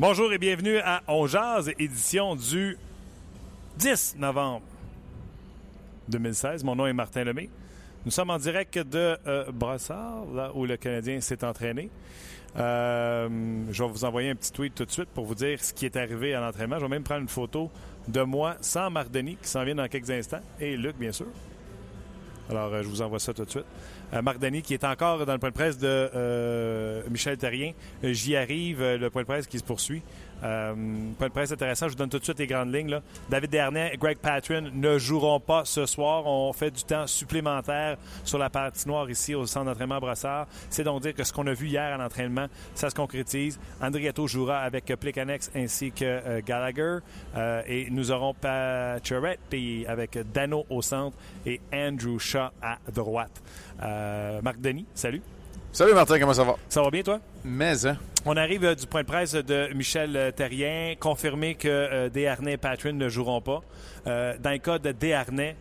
Bonjour et bienvenue à On Jazz, édition du 10 novembre 2016. Mon nom est Martin Lemay. Nous sommes en direct de euh, Brassard, là où le Canadien s'est entraîné. Euh, je vais vous envoyer un petit tweet tout de suite pour vous dire ce qui est arrivé à l'entraînement. Je vais même prendre une photo de moi sans Marc Denis qui s'en vient dans quelques instants et Luc, bien sûr. Alors, euh, je vous envoie ça tout de suite. Euh, Marc Denis qui est encore dans le point de presse de euh, Michel Terrien. Euh, j'y arrive, le point de presse qui se poursuit. Point de presse intéressant, je vous donne tout de suite les grandes lignes. David Dernay et Greg Patrin ne joueront pas ce soir. On fait du temps supplémentaire sur la partie noire ici au centre d'entraînement Brassard. C'est donc dire que ce qu'on a vu hier à l'entraînement, ça se concrétise. André jouera avec Plekanex ainsi que Gallagher. et nous aurons Pacioretty avec Dano au centre et Andrew Shaw à droite. Euh, Marc Denis, salut. Salut Martin, comment ça va? Ça va bien toi? Mais, hein? On arrive euh, du point de presse de Michel euh, Terrien, confirmé que euh, Desharnais et Patrin ne joueront pas. dans le cas de Desharnais,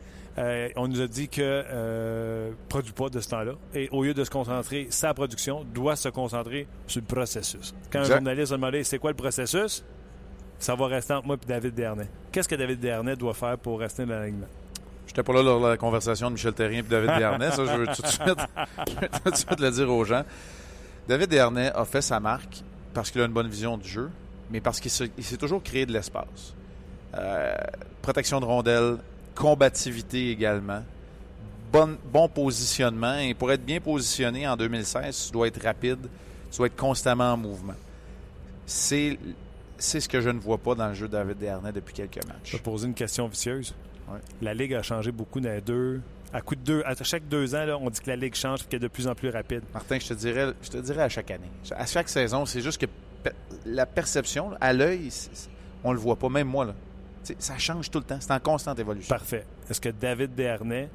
on nous a dit que euh, produit pas de ce temps-là. Et au lieu de se concentrer sa production, doit se concentrer sur le processus. Quand un journaliste a demandé c'est quoi le processus, ça va rester entre moi et David Dernay. Qu'est-ce que David Dernay doit faire pour rester dans l'alignement? J'étais pas là lors de la conversation de Michel Terrien et David Dernay. Ça, je veux tout de, suite, le dire aux gens. David Dernay a fait sa marque parce qu'il a une bonne vision du jeu, mais parce qu'il s'est toujours créé de l'espace. Euh, protection de rondelles, combativité également, bon, bon positionnement. Et pour être bien positionné en 2016, tu dois être rapide, tu dois être constamment en mouvement. C'est c'est ce que je ne vois pas dans le jeu de David Dernay depuis quelques matchs. Je vais poser une question vicieuse. La Ligue a changé beaucoup dans les deux. À coup de deux, à chaque deux ans, là, on dit que la Ligue change et qu'elle est de plus en plus rapide. Martin, je te dirais, je te dirais à chaque année. À chaque saison, c'est juste que la perception, à l'œil, on le voit pas, même moi. Là. ça change tout le temps. C'est en constante évolution. Parfait. Est-ce que David Dernay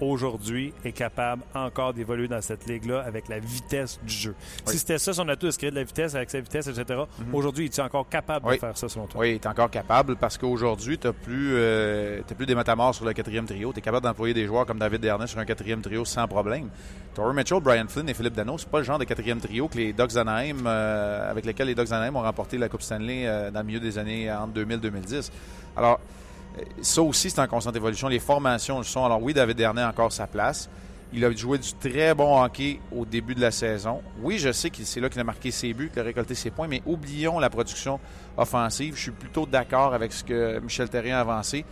aujourd'hui est capable encore d'évoluer dans cette ligue-là avec la vitesse du jeu. Si c'était ça son atout, de créer de la vitesse avec sa vitesse, etc., mhm. aujourd'hui, il est encore capable de faire ça selon toi? Oui, il est encore capable parce qu'aujourd'hui, tu n'as plus, euh, plus des matamors sur le quatrième trio. Tu es capable d'employer des joueurs comme David Dernay sur un quatrième trio sans problème. Torrey Mitchell, Brian Flynn et Philippe Dano, c'est pas le genre de quatrième trio que les Ducks d'Anaheim, euh, avec lesquels les Ducks d'Anaheim ont remporté la Coupe Stanley euh, dans le milieu des années entre 2000 et 2010. Alors, ça aussi, c'est en constante évolution. Les formations le sont. Alors oui, David Dernay a encore sa place. Il a joué du très bon hockey au début de la saison. Oui, je sais que c'est là qu'il a marqué ses buts, qu'il a récolté ses points, mais oublions la production offensive. Je suis plutôt d'accord avec ce que Michel Terrien a avancé.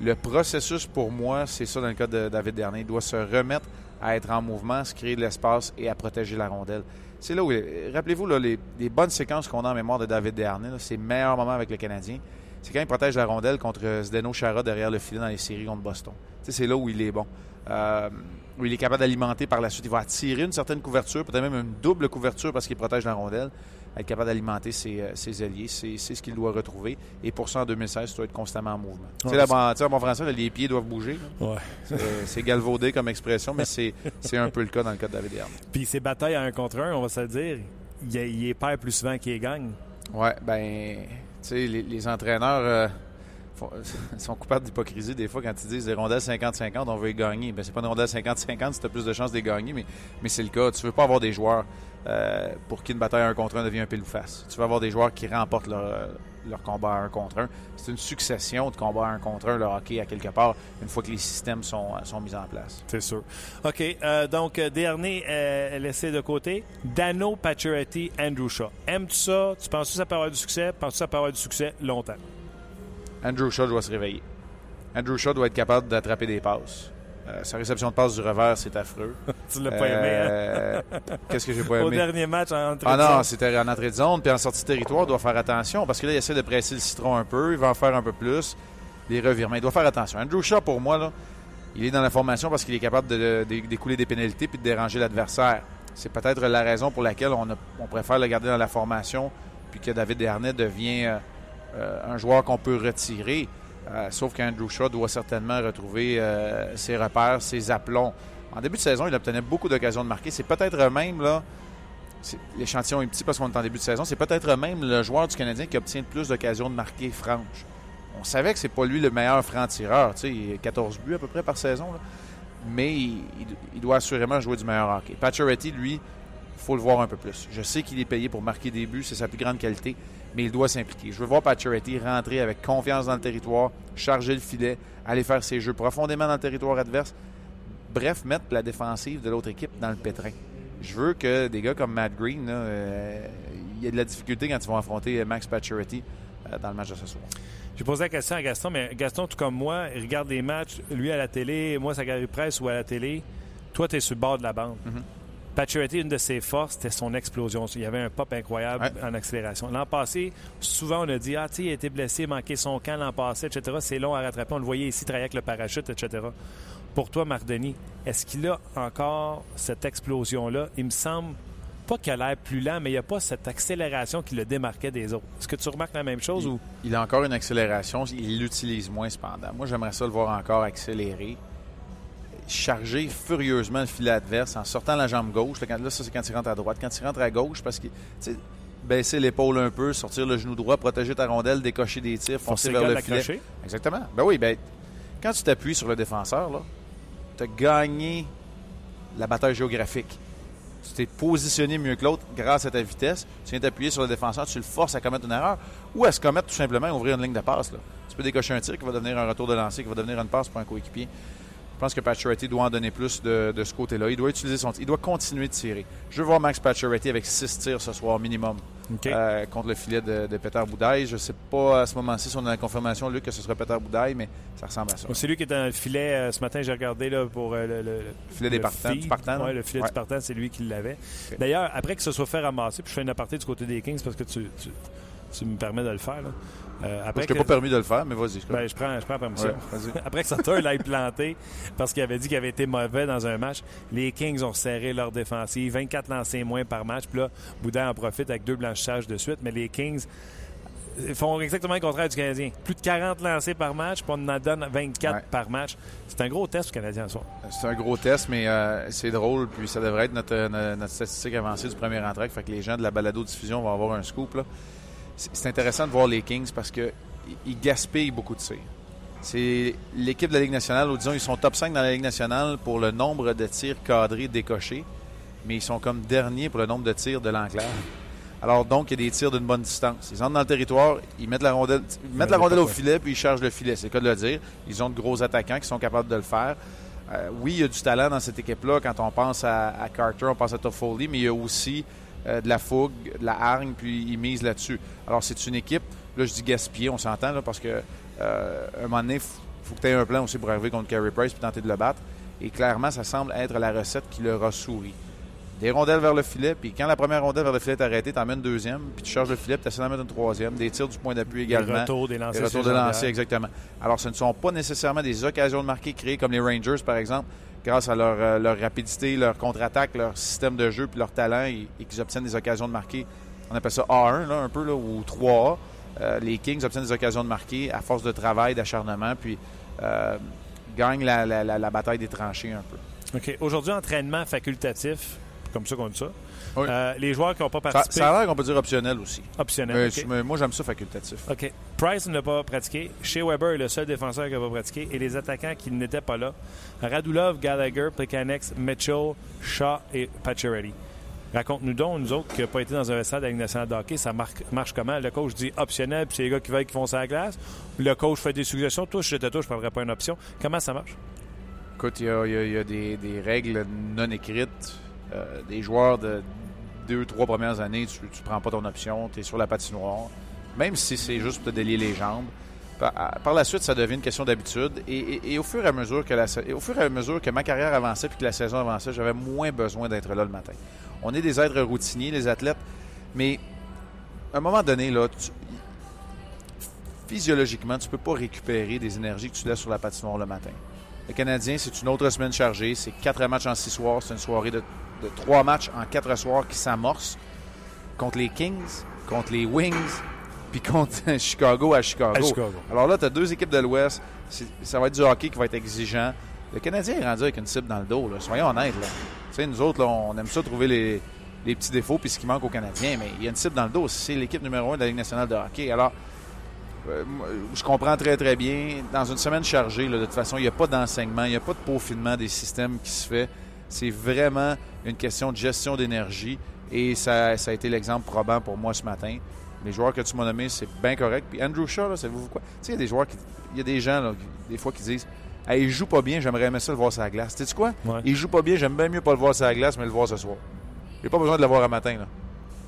Le processus, pour moi, c'est ça dans le cas de David Dernay. Il doit se remettre à être en mouvement, se créer de l'espace et à protéger la rondelle. C'est là où, rappelez-vous, les, bonnes séquences qu'on a en mémoire de David Dernay, c'est le meilleur moment avec le Canadien c'est quand il protège la rondelle contre Zdeno Chara derrière le filet dans les séries contre Boston. c'est là où il est bon. Euh, où il est capable d'alimenter par la suite. Il va attirer une certaine couverture, peut-être même une double couverture parce qu'il protège la rondelle. Être capable d'alimenter ses, euh, ses, alliés, c'est ce qu'il doit retrouver. Et pour ça, en 2016, il doit être constamment en mouvement. tu sais, en bon français, les pieds doivent bouger. Ouais. C'est galvaudé comme expression, mais c'est un peu le cas dans le cas de David Herman. Puis ces batailles à un contre un, on va se le dire, il, il est perd plus souvent qu'il gagne. Ouais, ben les, les, entraîneurs euh, sont coupables d'hypocrisie des fois quand ils disent des rondelles 50-50, on veut les gagner. Ben, c'est pas une rondelle 50-50 si tu as plus de chances de gagner, mais, mais c'est le cas. Tu veux pas avoir des joueurs euh, pour qui une bataille un contre un devient un pile ou face. Tu veux avoir des joueurs qui remportent leur, leur combat un contre un. C'est une succession de combats un contre un, le hockey, à quelque part, une fois que les systèmes sont, sont mis en place. C'est sûr. OK. Euh, donc, dernier laissé de côté. Dano Pacioretty, Andrew Shaw. Aimes-tu ça? Tu penses que ça peut avoir du succès? Penses-tu que ça peut avoir du succès longtemps? Andrew Shaw doit se réveiller. Andrew Shaw doit être capable d'attraper des passes. Euh, sa réception de passe du revers, c'est affreux. tu l'as pas aimé, hein? Euh, qu'est-ce que j'ai pas aimé? Au dernier match en entrée ah de zone. Ah non, c'était en entrée de zone, puis en sortie de territoire, il doit faire attention, parce que là, il essaie de presser le citron un peu, il va en faire un peu plus. les revirements. Il doit faire attention. Andrew Shaw, pour moi, là, il est dans la formation parce qu'il est capable d'écouler des pénalités puis de déranger l'adversaire. C'est peut-être la raison pour laquelle on, on, préfère le garder dans la formation puis que David Dernay devient euh, un joueur qu'on peut retirer. Euh, sauf qu'Andrew Shaw doit certainement retrouver ses repères, ses aplombs. En début de saison, il obtenait beaucoup d'occasions de marquer. C'est peut-être même, là, l'échantillon est petit parce qu'on est en début de saison, c'est peut-être même le joueur du Canadien qui obtient le plus d'occasions de marquer franches. On savait que c'est pas lui le meilleur franc-tireur. Il a 14 buts à peu près par saison. Mais il, doit assurément jouer du meilleur hockey. Pacioretty, lui, il faut le voir un peu plus. Je sais qu'il est payé pour marquer des buts, c'est sa plus grande qualité, mais il doit s'impliquer. Je veux voir Pacioretty rentrer avec confiance dans le territoire, charger le filet, aller faire ses jeux profondément dans le territoire adverse. Bref, mettre la défensive de l'autre équipe dans le pétrin. Je veux que des gars comme Matt Green, euh, il y ait de la difficulté quand ils vont affronter Max Pacioretty euh, dans le match de ce soir. J'ai posé la question à Gaston, mais Gaston, tout comme moi, il regarde des matchs, lui à la télé, moi, ça Presse ou à la télé. Toi, tu es sur le bord de la bande. Mm une de ses forces, c'était son explosion. Il y avait un pop incroyable en accélération. L'an passé, souvent, on a dit Ah, tu il a été blessé, manqué son camp l'an passé, etc. C'est long à rattraper. On le voyait ici travailler avec le parachute, etc. Pour toi, Marc Denis, est-ce qu'il a encore cette explosion-là? Il me semble pas qu'il a l'air plus lent, mais il n'y a pas cette accélération qui le démarquait des autres. Est-ce que tu remarques la même chose? Il, ou? il a encore une accélération, il l'utilise moins cependant. Moi, j'aimerais ça le voir encore accélérer, charger furieusement le filet adverse en sortant la jambe gauche. Là, ça, c'est quand il rentre à droite. Quand il rentre à gauche, parce que baisser l'épaule un peu, sortir le genou droit, protéger ta rondelle, décocher des tirs, foncer vers le filet. Exactement. Ben oui, ben, quand tu t'appuies sur le défenseur, tu as gagné la bataille géographique tu t'es positionné mieux que l'autre grâce à ta vitesse, tu viens t'appuyer sur le défenseur, tu le forces à commettre une erreur ou à se commettre tout simplement ouvrir une ligne de passe. Là. Tu peux décocher un tir qui va devenir un retour de lancer, qui va devenir une passe pour un coéquipier. Je pense que Pacioretty doit en donner plus de, ce côté-là. Il doit utiliser son Il doit continuer de tirer. Je veux voir Max Pacioretty avec six tirs ce soir minimum euh, contre le filet de, Peter Boudaille. Je ne sais pas à ce moment-ci si on a la confirmation, Luc, que ce sera Peter Boudaille, mais ça ressemble à ça. C'est lui qui est dans le filet. Euh, ce matin, j'ai regardé là, pour euh, le, filet des partants, du partant. Oui, le filet du partant, c'est lui qui l'avait. D'ailleurs, après que ce soit fait ramasser, puis je fais une aparté du côté des Kings parce que tu, tu me permets de le faire. Là. Euh, après je t'ai pas permis de le faire, mais vas-y. Ben, je prends, je prends permission. après que Sutter l'ait planté parce qu'il avait dit qu'il avait été mauvais dans un match, les Kings ont serré leur défensive, 24 lancés moins par match. Puis là, Boudin en profite avec deux blanchissages de suite, mais les Kings font exactement le contraire du Canadien. Plus de 40 lancés par match, puis on en donne 24 par match. C'est un gros test, le Canadien, soir. C'est un gros test, mais euh, c'est drôle, puis ça devrait être notre, notre, statistique avancée du premier entrée. Fait que les gens de la balado-diffusion vont avoir un scoop. Là c'est intéressant de voir les Kings parce qu'ils gaspillent beaucoup de tirs. C'est l'équipe de la Ligue nationale, ou disons, ils sont top 5 dans la Ligue nationale pour le nombre de tirs cadrés décochés, mais ils sont comme derniers pour le nombre de tirs de l'enclave. Alors donc, il y a des tirs d'une bonne distance. Ils entrent dans le territoire, ils mettent la rondelle, mettent la rondelle au filet, puis ils chargent le filet. C'est le cas de le dire. Ils ont de gros attaquants qui sont capables de le faire. Euh, oui, il y a du talent dans cette équipe-là. Quand on pense à, Carter, on pense à Toffoli, mais il y a aussi euh, de la fougue, de la hargne, puis ils misent là-dessus. Alors, c'est une équipe, là, je dis gaspiller, on s'entend, là, parce que euh, un moment donné, il faut que tu aies un plan aussi pour arriver contre Carey Price puis tenter de le battre. Et clairement, ça semble être la recette qui leur a souri. Des rondelles vers le filet, puis quand la première rondelle vers le filet est arrêtée, tu emmènes une deuxième, puis tu charges le filet, puis tu essaies d'en mettre une troisième. Des tirs du point d'appui également. Des retours, des lancers. Des retours de lancer, exactement. Alors, ce ne sont pas nécessairement des occasions de marquer créées comme les Rangers, par exemple, grâce à euh, leur, rapidité, leur contre-attaque, leur système de jeu, puis leur talent, et, qu'ils obtiennent des occasions de marquer. On appelle ça A1, là, un peu, là, ou 3A. Euh, les Kings obtiennent des occasions de marquer à force de travail, d'acharnement, puis euh, gagnent la, bataille des tranchées un peu. OK. Aujourd'hui, entraînement facultatif, comme ça qu'on dit ça. Euh, les joueurs qui n'ont pas participé. Ça, a l'air qu'on peut dire optionnel aussi. Optionnel. Mais, moi, j'aime ça facultatif. OK. Price n'a pas pratiqué. Shea Weber est le seul défenseur qui n'a pas pratiqué. Et les attaquants qui n'étaient pas là Radulov, Gallagher, Plekanex, Mitchell, Shaw et Pacioretty. Raconte-nous donc, nous autres, qui n'avons pas été dans un nationale de hockey, ça marche comment? Le coach dit optionnel, puis c'est les gars qui veulent qui font ça à la glace. Le coach fait des suggestions. Toi, je te touche, je ne prendrais pas une option. Comment ça marche? Écoute, il y a, des, règles non écrites. Euh, des joueurs de deux, trois premières années, tu ne prends pas ton option, tu es sur la patinoire, même si c'est juste pour te délier les jambes. Par, la suite, ça devient une question d'habitude. Et, au fur et à mesure que la, au fur et à mesure que ma carrière avançait puis que la saison avançait, j'avais moins besoin d'être là le matin. On est des êtres routiniers, les athlètes, mais à un moment donné, là, physiologiquement, tu ne peux pas récupérer des énergies que tu laisses sur la patinoire le matin. Le Canadien, c'est une autre semaine chargée. C'est quatre matchs en six soirs. C'est une soirée de, de trois matchs en quatre soirs qui s'amorce contre les Kings, contre les Wings, puis contre Chicago à Chicago. À Chicago. Alors là, tu as deux équipes de l'Ouest. Ça va être du hockey qui va être exigeant. Le Canadien est rendu avec une cible dans le dos. là. Soyons honnêtes. Là. Tu sais, nous autres, là, on aime ça trouver les, les petits défauts puis ce qui manque aux Canadiens, mais il y a une cible dans le dos. C'est l'équipe numéro un de la Ligue nationale de hockey. Alors, euh, je comprends très, très bien. Dans une semaine chargée, là, de toute façon, il n'y a pas d'enseignement, il n'y a pas de peaufinement des systèmes qui se fait. C'est vraiment une question de gestion d'énergie et ça, ça a été l'exemple probant pour moi ce matin. Les joueurs que tu m'as nommés, c'est bien correct. Puis Andrew Shaw, savez-vous quoi? Tu sais, il y a des joueurs, qui, il y a des gens, là, des fois, qui disent hey, il joue pas bien, j'aimerais aimer ça le voir sur la glace. Tu sais quoi? Ouais. Il joue pas bien, j'aime bien mieux pas le voir sur la glace, mais le voir ce soir. J'ai pas besoin de le voir à matin. Là.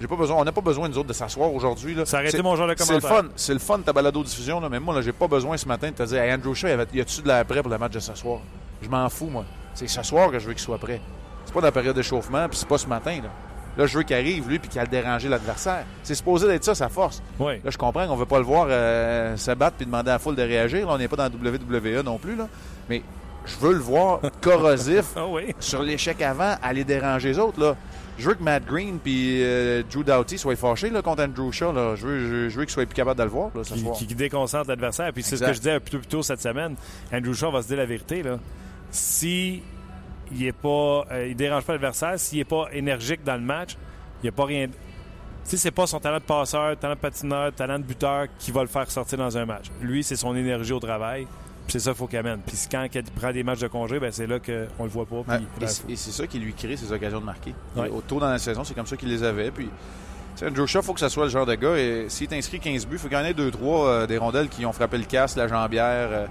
J'ai pas besoin, on n'a pas besoin, nous autres, de s'asseoir aujourd'hui. Ça C'est- mon genre de C'est le commentaire. fun, c'est le fun de ta balado-diffusion, mais moi, là, j'ai pas besoin ce matin de te dire, hey, Andrew Shaw, y a-tu de l'air prêt pour le match de ce soir? Je m'en fous, moi. C'est ce soir que je veux qu'il soit prêt. C'est pas dans la période d'échauffement, puis c'est pas ce matin, là. Là, je veux qu'il arrive, lui, puis qu'il a dérangé l'adversaire. C'est supposé d'être ça, sa force. Oui. Là, je comprends qu'on veut pas le voir euh, se battre puis demander à la foule de réagir. Là, on n'est pas dans la WWE non plus, là. Mais je veux le voir corrosif Ah oui. sur l'échec avant, aller déranger les autres, là. Je veux que Matt Green puis euh, Drew Doughty soient fâchés là, contre Andrew Shaw. Là. Je veux, je, je veux qu'ils soient plus capables de le voir là, ce Qui, soir. qui déconcentre l'adversaire. Puis c'est ce que je disais plus tôt cette semaine. Andrew Shaw va se dire la vérité. Là. Si il est pas, euh, il dérange pas l'adversaire, s'il est pas énergique dans le match, il n'y a pas rien. Si c'est pas son talent de passeur, talent de patineur, talent de buteur qui va le faire sortir dans un match. Lui, c'est son énergie au travail. Puis c'est ça qu'il faut qu'il amène. Puis quand il prend des matchs de congé, ben c'est là qu'on le voit pas. Puis Ouais, il et c'est- ça qui lui crée ces occasions de marquer. Ouais. Au tôt dans la saison, c'est comme ça qu'il les avait. Puis, tu sais, Andrew Shaw, il faut que ça soit le genre de gars. Et s'il t'inscrit 15 buts, il faut ait 2-3 euh, des rondelles qui ont frappé le casque, la jambière. euh,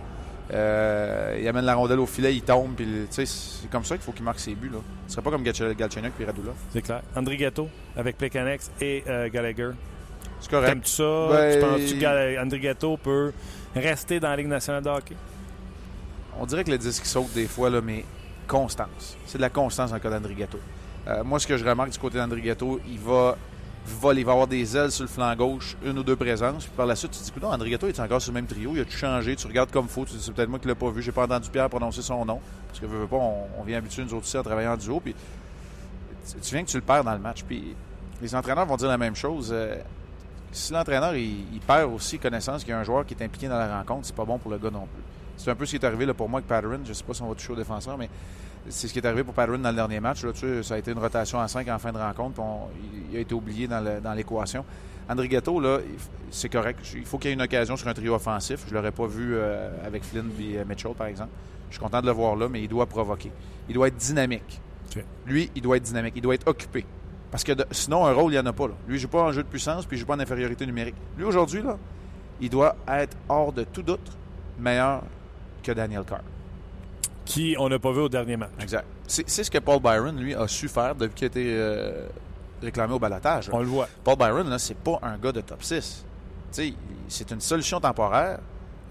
euh, il amène la rondelle au filet, il tombe. C'est comme ça qu'il faut qu'il marque ses buts. Là. Ce serait pas comme Galchenyuk et Radulov. C'est clair. André Gatto avec Plekanex et euh, Gallagher. C'est correct. T'aimes-tu ça? Ben, Tu penses-tu que Gall- André Gatto peut rester dans la Ligue nationale de hockey? On dirait que le disque saute des fois, là, mais constance. C'est de la constance le cas d'André Gâteau. Euh, moi, ce que je remarque du côté d'André Gâteau, il va il va avoir des ailes sur le flanc gauche, une ou deux présences. Puis par la suite, tu te dis, écoute, André Gâteau est encore sur le même trio, il a tout changé, tu regardes comme faut, tu dis, c'est peut-être moi qui l'ai pas vu, j'ai pas entendu Pierre prononcer son nom. Parce que veux, veux pas, on, vient habituer nous autres aussi à travailler en duo. Puis tu, viens que tu le perds dans le match. Puis les entraîneurs vont dire la même chose. Euh, si l'entraîneur il, il perd aussi connaissance qu'il y a un joueur qui est impliqué dans la rencontre, c'est pas bon pour le gars non plus. C'est un peu ce qui est arrivé là, pour moi avec Patterson. Je sais pas si on va toucher au défenseur, mais c'est ce qui est arrivé pour Patterson dans le dernier match. Là, tu sais, ça a été une rotation à 5 en fin de rencontre. puis on- il, a été oublié dans l'équation. André Ghetto, là, c'est correct. Il faut qu'il y ait une occasion sur un trio offensif. Je ne l'aurais pas vu euh, avec Flynn et euh, Mitchell, par exemple. Je suis content de le voir là, mais il doit provoquer. Il doit être dynamique. Lui, il doit être dynamique. Il doit être occupé. Parce que de- sinon, un rôle, il n'y en a pas. Là. Lui, il ne joue pas en jeu de puissance, puis il ne joue pas en infériorité numérique. Lui, aujourd'hui, là, il doit être hors de tout doute meilleur que Daniel Carr. Qui on n'a pas vu au dernier match. Exact. C'est ce que Paul Byron, lui, a su faire depuis qu'il a été euh, réclamé au balotage. là. On le voit. Paul Byron, là, c'est pas un gars de top 6. Tu sais, c'est une solution temporaire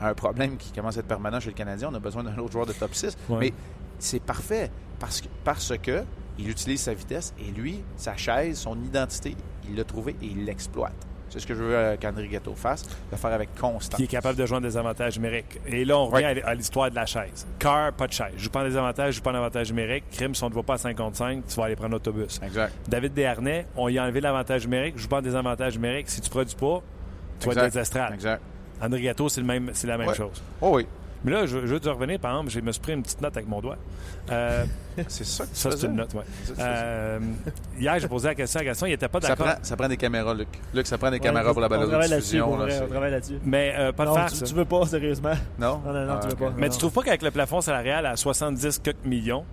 à un problème qui commence à être permanent chez le Canadien. On a besoin d'un autre joueur de top 6. Ouais. Mais c'est parfait parce que, parce que il utilise sa vitesse et lui, sa chaise, son identité, il l'a trouvé et il l'exploite. C'est ce que je veux euh, qu'André Ghetto fasse, le faire avec constance. Qui est capable de joindre des avantages numériques. Et là, on revient Ouais. à l'histoire de la chaise. Car, pas de chaise. Je joue pas en désavantage, je joue pas en avantage numérique. Crime, si on ne te voit pas à 55, tu vas aller prendre l'autobus. Exact. David Desharnais, on y a enlevé l'avantage numérique. Je joue pas en désavantage numérique. Si tu produis pas, tu vas être des estrades. Exact. André Gâteau, c'est le même, c'est la même Ouais. chose. Oh oui. Mais là, je, je veux te revenir, par exemple, je me suis pris une petite note avec mon doigt. Euh, C'est ça que tu ça, c'est une note, oui. Euh, hier, j'ai posé la question à Gaston, il n'était pas Ça d'accord. prend, ça prend des caméras, Luc. Luc, ça prend des Ouais, caméras pour la on travaille là-dessus, balado-diffusion. pour là, on travaille là-dessus. Mais euh, pas de Non, farce. tu, tu veux pas, sérieusement? Non? Non, non, non, Ah, tu veux pas. Mais Non. tu trouves pas qu'avec le plafond salarial à 70 quelques millions,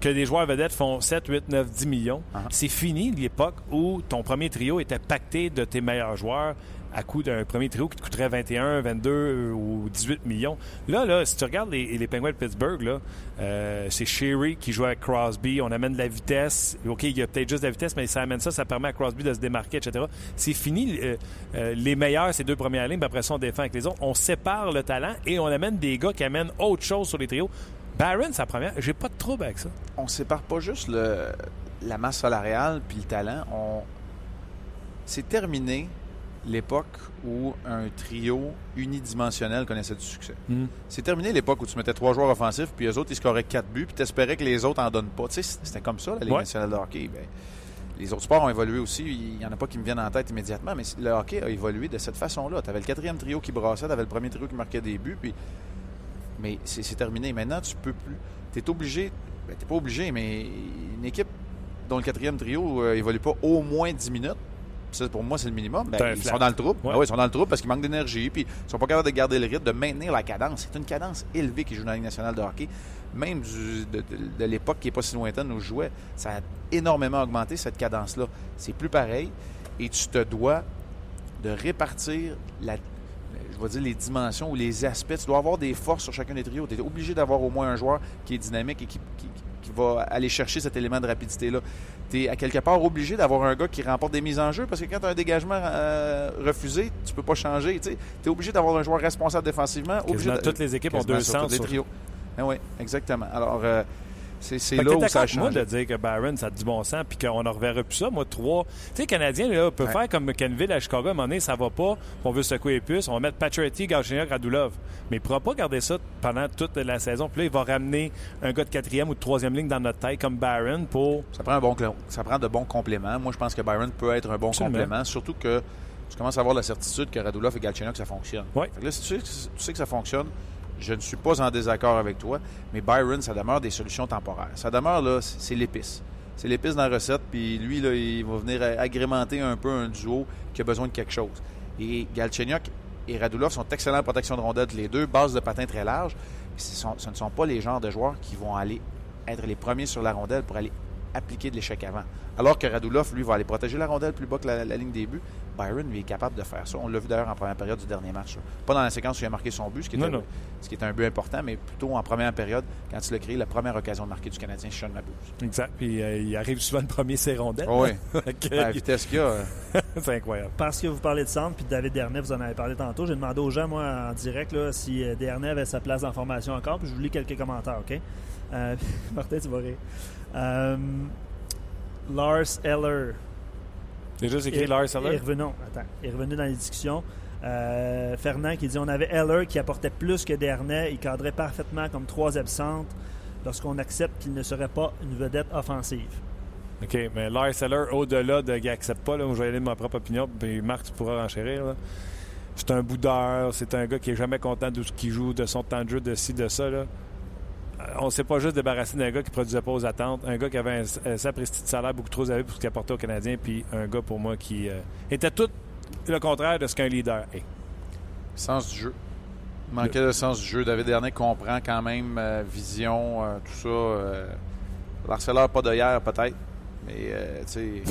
que des joueurs vedettes font 7, 8, 9, 10 millions, Ah. c'est fini l'époque où ton premier trio était pacté de tes meilleurs joueurs à coût d'un premier trio qui te coûterait 21, 22 ou 18 millions. Là, là, si tu regardes les, Penguins de Pittsburgh, euh, c'est Sherry qui joue avec Crosby. On amène de la vitesse. OK, il y a peut-être juste de la vitesse, mais ça amène ça, ça permet à Crosby de se démarquer, etc. C'est fini. euh, euh, les meilleurs, ces deux premières lignes, après ça, on défend avec les autres. On sépare le talent et on amène des gars qui amènent autre chose sur les trios. Barron, sa première, j'ai pas de trouble avec ça. on sépare pas juste la masse salariale puis le talent. On... C'est terminé l'époque où un trio unidimensionnel connaissait du succès. Mm. C'est terminé l'époque où tu mettais trois joueurs offensifs, puis eux autres, ils scoraient quatre buts, puis tu espérais que les autres en donnent pas. Tu sais, c'était comme ça, la Ligue Ouais. nationale de hockey. Ben, les autres sports ont évolué aussi. Il n'y en a pas qui me viennent en tête immédiatement, mais le hockey a évolué de cette façon-là. Tu avais le quatrième trio qui brassait, tu avais le premier trio qui marquait des buts, puis... mais c'est c'est terminé. Maintenant, tu peux plus. Tu es obligé, ben, tu pas obligé, mais une équipe dont le quatrième trio euh, évolue pas au moins 10 minutes, ça, pour moi, c'est le minimum. Ben, un ils flat. sont dans le trouble. Ouais. Ah oui, ils sont dans le trouble parce qu'ils manquent d'énergie, puis ils sont pas capables de garder le rythme, de maintenir la cadence. C'est une cadence élevée qui joue dans la Ligue nationale de hockey. Même du- de, de- de l'époque qui n'est pas si lointaine où je jouais, ça a énormément augmenté cette cadence-là. C'est plus pareil et tu te dois de répartir la, je vais dire les dimensions ou les aspects. Tu dois avoir des forces sur chacun des trios. Tu es obligé d'avoir au moins un joueur qui est dynamique et qui, qui- qui va aller chercher cet élément de rapidité-là. Tu es à quelque part obligé d'avoir un gars qui remporte des mises en jeu parce que quand tu as un dégagement euh, refusé, tu peux pas changer. Tu es obligé d'avoir un joueur responsable défensivement. Obligé de- toutes les équipes ont deux sur les sur- trios. oui, exactement. Alors, euh, c'est là où ça changé. de dire que Byron, ça a du bon sens, puis qu'on ne reverra plus ça. Moi, trois. Tu sais, les Canadiens, là, peut Ouais. faire comme Kenville à Chicago, à un moment donné, ça va pas, on veut secouer les puces. On va mettre Pacioretty, Galchenyuk, Radulov. Mais il ne pourra pas garder ça pendant toute la saison. Puis là, il va ramener un gars de quatrième ou de troisième ligne dans notre tête, comme Byron, pour. Ça prend, un bon, cl- ça prend de bons compléments. Moi, je pense que Byron peut être un bon Absolument. complément, surtout que tu commences à avoir la certitude que Radulov et Galchenyuk, ça fonctionne. Ouais. Fait que là, si tu sais, que- tu sais que ça fonctionne, je ne suis pas en désaccord avec toi, mais Byron, ça demeure des solutions temporaires. Ça demeure, là, c'est l'épice. C'est l'épice dans la recette, puis lui, là, il va venir agrémenter un peu un duo qui a besoin de quelque chose. Et Galchenyuk et Radulov sont excellents en protection de rondelles, les deux, base de patin très large. Ce ne sont pas les genres de joueurs qui vont aller être les premiers sur la rondelle pour aller appliquer de l'échec avant. Alors que Radulov, lui, va aller protéger la rondelle plus bas que la, la ligne des buts. Byron, lui, est capable de faire ça. On l'a vu d'ailleurs en première période du dernier match. Pas dans la séquence où il a marqué son but, ce qui, était, Non, non. ce qui était un but important, mais plutôt en première période, quand il a créé la première occasion de marquer du Canadien, Sean Mabuse. Exact. Puis euh, il arrive souvent le premier, ses rondelles. Oh oui, à la vitesse qu'il a. euh, c'est incroyable. Parce que vous parlez de centre, puis David Dernay, vous en avez parlé tantôt. J'ai demandé aux gens, moi, en direct, là, si euh, Dernay avait sa place en formation encore, puis je vous lis quelques commentaires, OK? Euh, Martin, tu vas rire. Euh, Lars Eller. J'ai juste écrit est- Lars Eller. revenu, non, attends, est revenu dans les discussions. Euh, Fernand qui dit on avait Eller qui apportait plus que Dernay. Il cadrait parfaitement comme trois absentes lorsqu'on accepte qu'il ne serait pas une vedette offensive. OK, mais Lars Eller, au-delà de qu'il n'accepte pas, là, où je vais aller de ma propre opinion, puis Marc, tu pourras renchérir. là. C'est un boudeur, c'est un gars qui est jamais content de ce qu'il joue, de son temps de jeu, de ci, de ça. Là. Euh, On ne s'est pas juste débarrassé d'un gars qui ne produisait pas aux attentes, un gars qui avait un, un sapristi de salaire beaucoup trop élevé pour ce qu'il apportait aux Canadiens, puis un gars pour moi qui euh, était tout le contraire de ce qu'un leader est. Sens du jeu. Il manquait de sens du jeu. David Dernay comprend quand même euh, vision, euh, tout ça. Euh, L'harceleur, pas de hier, peut-être. Mais, euh, tu sais,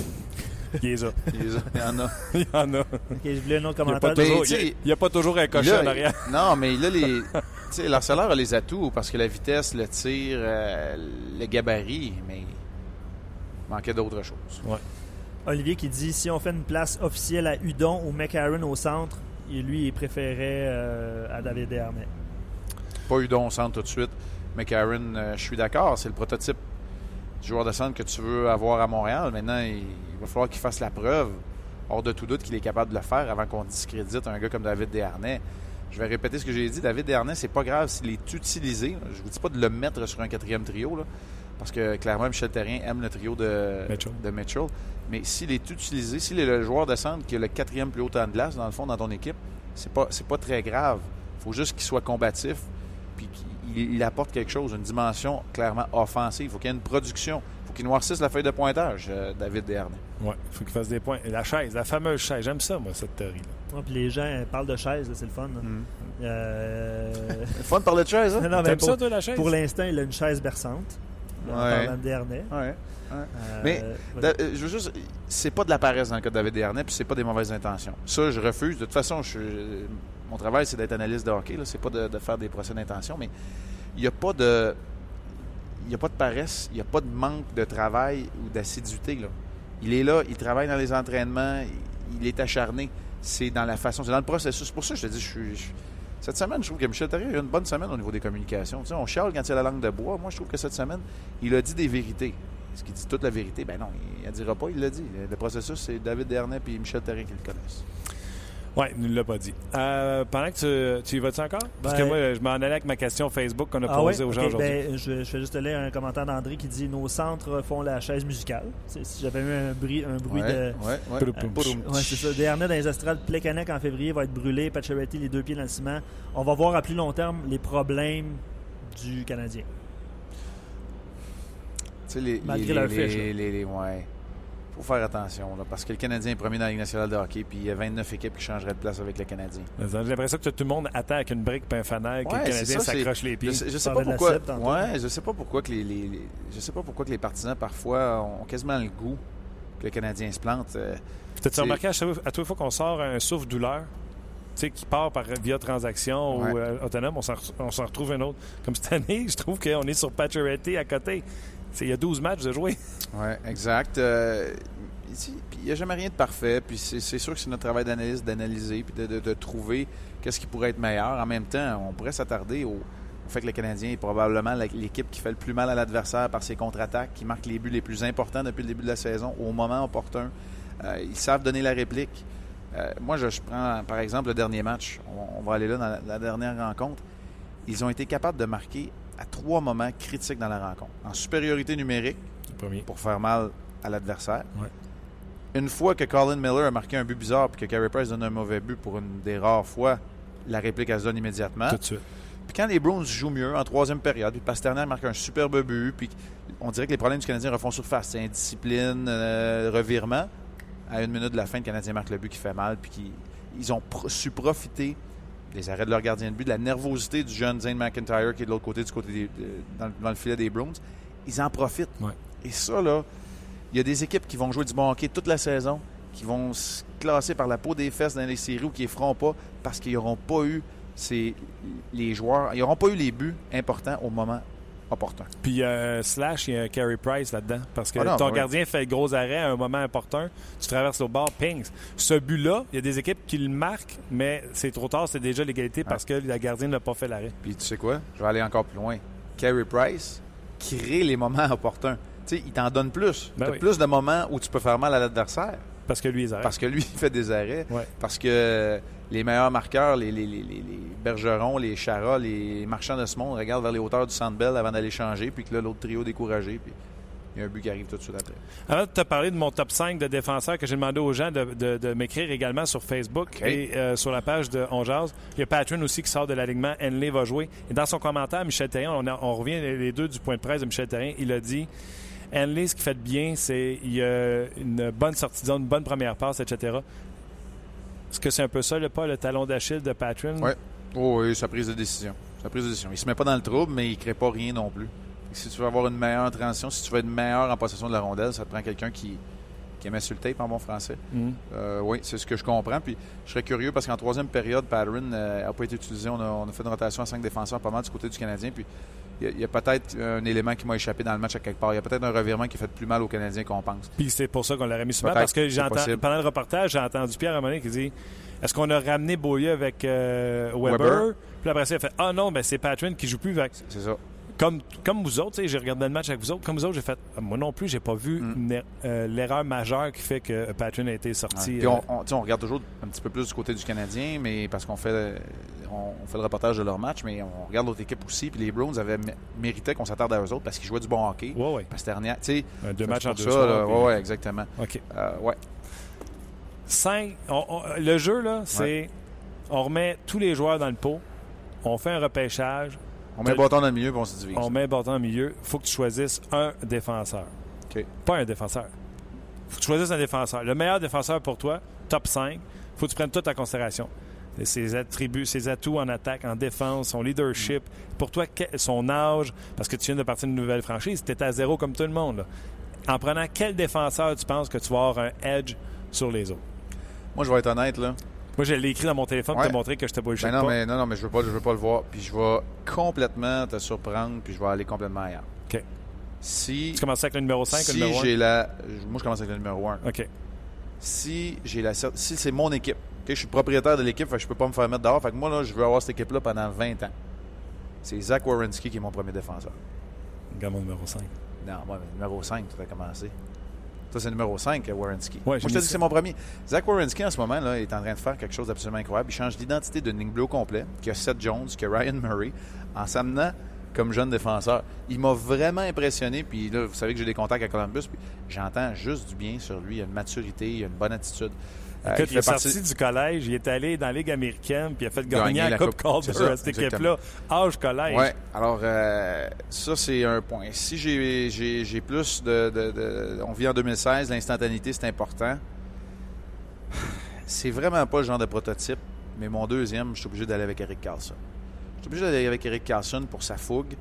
Il est y en a. Il y en a. OK, je voulais un autre n'y commentaire. il y a- il y a pas toujours un cochon a- en arrière. Non, mais là, les. tu sais, l'harceleur a les atouts parce que la vitesse, le tir, euh, le gabarit, mais il manquait d'autres choses. Olivier qui dit si on fait une place officielle à Udon ou McCarron au centre, et lui, il préférait euh, à David Dernay. Pas eu don au centre tout de suite. Karen, euh, je suis d'accord, c'est le prototype du joueur de centre que tu veux avoir à Montréal. Maintenant, il va falloir qu'il fasse la preuve, hors de tout doute, qu'il est capable de le faire avant qu'on discrédite un gars comme David Desharnais. Je vais répéter ce que j'ai dit. David Desharnais, c'est pas grave s'il est utilisé. Je vous dis pas de le mettre sur un quatrième trio, là, parce que clairement, Michel Terrien aime le trio de Mitchell. de Mitchell. Mais s'il est utilisé, s'il est le joueur de centre qui a le quatrième plus haut temps de glace, dans le fond, dans ton équipe, c'est pas, pas très grave. Il faut juste qu'il soit combatif puis qu'il il apporte quelque chose, une dimension clairement offensive. Il faut qu'il y ait une production. Il faut qu'il noircisse la feuille de pointage, euh, David Desharnais. Ouais, il faut qu'il fasse des points. Et la chaise, la fameuse chaise. J'aime ça, moi, cette théorie-là. Ouais, puis les gens euh, parlent de chaises, là, c'est le fun. là. Mm. Euh, Fun de parler de chaise, hein? non, mais T'aimes pour, ça, toi, la chaise? pour l'instant, il a une chaise berçante. En Ouais. parlant de Dernay. Ouais. Euh, Mais, voilà. Da- je veux juste. C'est pas de la paresse dans le cas de David Desharnais, puis c'est pas des mauvaises intentions. Ça, je refuse. De toute façon, je mon travail, c'est d'être analyste de hockey. C'est pas de, de faire des procès d'intention, mais il n'y a pas de. N'y a pas de paresse, il n'y a pas de manque de travail ou d'assiduité. Il est là, il travaille dans les entraînements, il, est acharné. C'est dans la façon, c'est dans le processus. C'est pour ça que je te dis, je- cette semaine, je trouve que Michel Therrien a eu une bonne semaine au niveau des communications. Tu sais, on chiale quand il a la langue de bois. Moi, je trouve que cette semaine, il a dit des vérités. Est-ce qu'il dit toute la vérité? Ben non, il ne dira pas, il l'a dit. Le processus, c'est David Dernay et Michel Therrien qui le connaissent. Oui, il ne l'a pas dit. Euh, pendant que tu, tu y vas-tu encore? Parce que Ben- moi, je m'en allais avec ma question Facebook qu'on a Ah posée ouais? aux gens Ok, aujourd'hui. ben, je, je fais juste lire un commentaire d'André qui dit Nos centres font la chaise musicale. C'est- Si j'avais eu un bruit, un bruit Ouais, de. ouais, ouais. Poudoum. Ouais, c'est ça. Dernier dans les astrales, Plekanec en février va être brûlé. Pacioretty, les deux pieds dans le ciment. On va voir à plus long terme les problèmes du Canadien. Tu sais, les, Malgré les, leur les, fiche, là. les- les- les- ouais. Faut faire attention, là, parce que le Canadien est premier dans la Ligue nationale de hockey, puis il y a 29 équipes qui changeraient de place avec le Canadien. J'ai l'impression que tout le monde attend avec une brique et un fanal que Ouais, le Canadien s'accroche les Je pieds. sais, je sais parlais pas pourquoi. Ouais, je sais pas pourquoi que les, les- les- je sais pas pourquoi que les partisans parfois ont quasiment le goût que le Canadien se plante. Euh, T'as-tu c'est- remarqué à chaque, à fois qu'on sort un souffle douleur, tu sais, qui part par, via transaction Ouais. ou euh, autonome, on s'en, on s'en retrouve un autre. Comme cette année, je trouve qu'on est sur Pacioretty à côté. Il y a 12 matchs de jouer. Ouais, exact. Euh, il n'y a jamais rien de parfait. Puis c'est sûr que c'est notre travail d'analyse d'analyser puis de, trouver qu'est-ce qui pourrait être meilleur. En même temps, on pourrait s'attarder au, au fait que le Canadien est probablement l'équipe qui fait le plus mal à l'adversaire par ses contre-attaques, qui marque les buts les plus importants depuis le début de la saison au moment opportun. Euh, ils savent donner la réplique. Euh, moi, je, prends par exemple le dernier match. On, va aller là dans la dernière rencontre. Ils ont été capables de marquer à trois moments critiques dans la rencontre. En supériorité numérique, pour faire mal à l'adversaire. Ouais. Une fois que Colin Miller a marqué un but bizarre puis que Carey Price donne un mauvais but pour une des rares fois, la réplique elle se donne immédiatement. Tout de suite. Puis quand les Bruins jouent mieux en troisième période, puis Pasternak marque un superbe but, puis on dirait que les problèmes du Canadien refont surface. C'est indiscipline, euh, revirement. À une minute de la fin, le Canadien marque le but qui fait mal, puis qui- ils ont pro- su profiter des arrêts de leur gardien de but, de la nervosité du jeune Zane McIntyre qui est de l'autre côté, du côté des- dans, le- dans le filet des Bruins. Ils en profitent. Ouais. Et ça, là, il y a des équipes qui vont jouer du bon hockey toute la saison, qui vont se classer par la peau des fesses dans les séries ou qui ne feront pas parce qu'ils n'auront pas eu ces, les joueurs, ils n'auront pas eu les buts importants au moment opportun. Puis euh, Slash, il y a un Carey Price là-dedans. Parce que Ah non, ton oui. gardien fait le gros arrêt à un moment important. Tu traverses le bord, ping. Ce but-là, il y a des équipes qui le marquent, mais c'est trop tard, c'est déjà l'égalité parce que la gardienne n'a pas fait l'arrêt. Puis tu sais quoi? Je vais aller encore plus loin. Carey Price crée les moments opportuns. Tu sais, il t'en donne plus. Ben T'as oui. plus de moments où tu peux faire mal à l'adversaire. Parce que lui, il arrête. Parce que lui, il fait des arrêts. Ouais. Parce que les meilleurs marqueurs, les, les, les, les- les Bergerons, les Chara, les marchands de ce monde regardent vers les hauteurs du Sandbell avant d'aller changer, puis que là, l'autre trio découragé, puis il y a un but qui arrive tout de suite après. Avant de te parler de mon top 5 de défenseurs que j'ai demandé aux gens de, de- de m'écrire également sur Facebook OK. et euh, sur la page de On Jase, il y a Patron aussi qui sort de l'alignement. Henley va jouer. Et dans son commentaire, Michel Terrien, on, a- on revient les deux du point de presse de Michel Terrien, il a dit Henley, ce qu'il fait de bien, c'est il y a une bonne sortie de zone, une bonne première passe, etc. Est-ce que c'est un peu ça, le pas le talon d'Achille de Patron? Ouais. Oh, oui, sa prise de décision. Sa prise de décision. Il se met pas dans le trouble, mais il crée pas rien non plus. Si tu veux avoir une meilleure transition, si tu veux être meilleur en possession de la rondelle, ça te prend quelqu'un qui, qui aimait sur le tape en bon français. Mhm. Euh, oui, c'est ce que je comprends. Puis je serais curieux parce qu'en troisième période, Patterson n'a pas été utilisé. On a, on a fait une rotation à cinq défenseurs pas mal du côté du Canadien. Puis il y a, a peut-être un élément qui m'a échappé dans le match à quelque part. Il y a peut-être un revirement qui fait plus mal aux Canadiens qu'on pense. Puis c'est pour ça qu'on l'aurait mis souvent, parce que pendant le reportage, j'ai entendu Pierre Ramonet qui dit Est-ce qu'on a ramené Beaulieu avec euh, Weber? Weber. Puis après ça, il a fait Ah non, ben c'est Patron qui joue plus. C'est ça. Comme, comme vous autres, j'ai regardé le match avec vous autres. Comme vous autres, j'ai fait Ah, Moi non plus, j'ai pas vu Mm. euh, l'erreur majeure qui fait que Patron a été Ouais. sorti. Puis euh, on, regarde toujours un petit peu plus du côté du Canadien, mais parce qu'on fait, on, on fait le reportage de leur match, mais on regarde l'autre équipe aussi. Puis les Browns avaient mé- mérité qu'on s'attarde à eux autres parce qu'ils jouaient du bon hockey. Ouais, ouais. Tu sais. Un deux matchs en deux ça, soirs, là. puis- Ouais, exactement. OK. Euh, ouais. Cinq, le jeu, là, c'est on remet tous les joueurs dans le pot, on fait un repêchage, On met le bâton dans le milieu puis on se divise. on met bâton au milieu. faut que tu choisisses un défenseur. OK. Pas un défenseur. faut que tu choisisses un défenseur. Le meilleur défenseur pour toi, top 5, faut que tu prennes tout en considération. Ses attributs, ses atouts en attaque, en défense, son leadership. Pour toi, son âge, parce que tu viens de partir d'une nouvelle franchise, tu à zéro comme tout le monde. là. En prenant quel défenseur tu penses que tu vas avoir un edge sur les autres? Moi, je vais être honnête, là. Moi, je l'ai écrit dans mon téléphone pour Ouais. te montrer que je te bullshit Ben non, pas. mais, non, non, mais je veux pas, je veux pas le voir. Puis je vais complètement te surprendre, puis je vais aller complètement ailleurs. OK. Si, Tu commences avec le numéro 5 ou le si numéro 1? j'ai la... Moi, je commence avec le numéro 1. OK. si j'ai la si c'est mon équipe, ok, je suis propriétaire de l'équipe, je peux pas me faire mettre dehors. Fait que moi là, je veux avoir cette équipe-là pendant 20 ans. C'est Zach Wierenski qui est mon premier défenseur. Regarde mon numéro 5. Non, moi, numéro 5, tout a commencé. Ça, c'est numéro 5, Warrenski. Ouais, Moi, j'ai je te dis que c'est mon premier. Zach Warrenski, en ce moment, là, est en train de faire quelque chose d'absolument incroyable. Il change l'identité de Nick Blue au complet, qui a Seth Jones, qui a Ryan Murray, en s'amenant comme jeune défenseur. Il m'a vraiment impressionné. Puis là, vous savez que j'ai des contacts à Columbus. Puis j'entends juste du bien sur lui. Il a une maturité, il a une bonne attitude. Euh, Écoute, il, est partie- sorti du collège, il est allé dans la Ligue américaine, puis il a fait Gagner gagner la, la Coupe. Calder à cette équipe-là. Âge collège. Oui, alors euh, ça, c'est un point. Si j'ai- plus de, de- de- On vit en 2016, l'instantanéité, c'est important. C'est vraiment pas le genre de prototype, mais mon deuxième, je suis obligé d'aller avec Eric Carlson. Je suis obligé d'aller avec Eric Carlson pour sa fougue,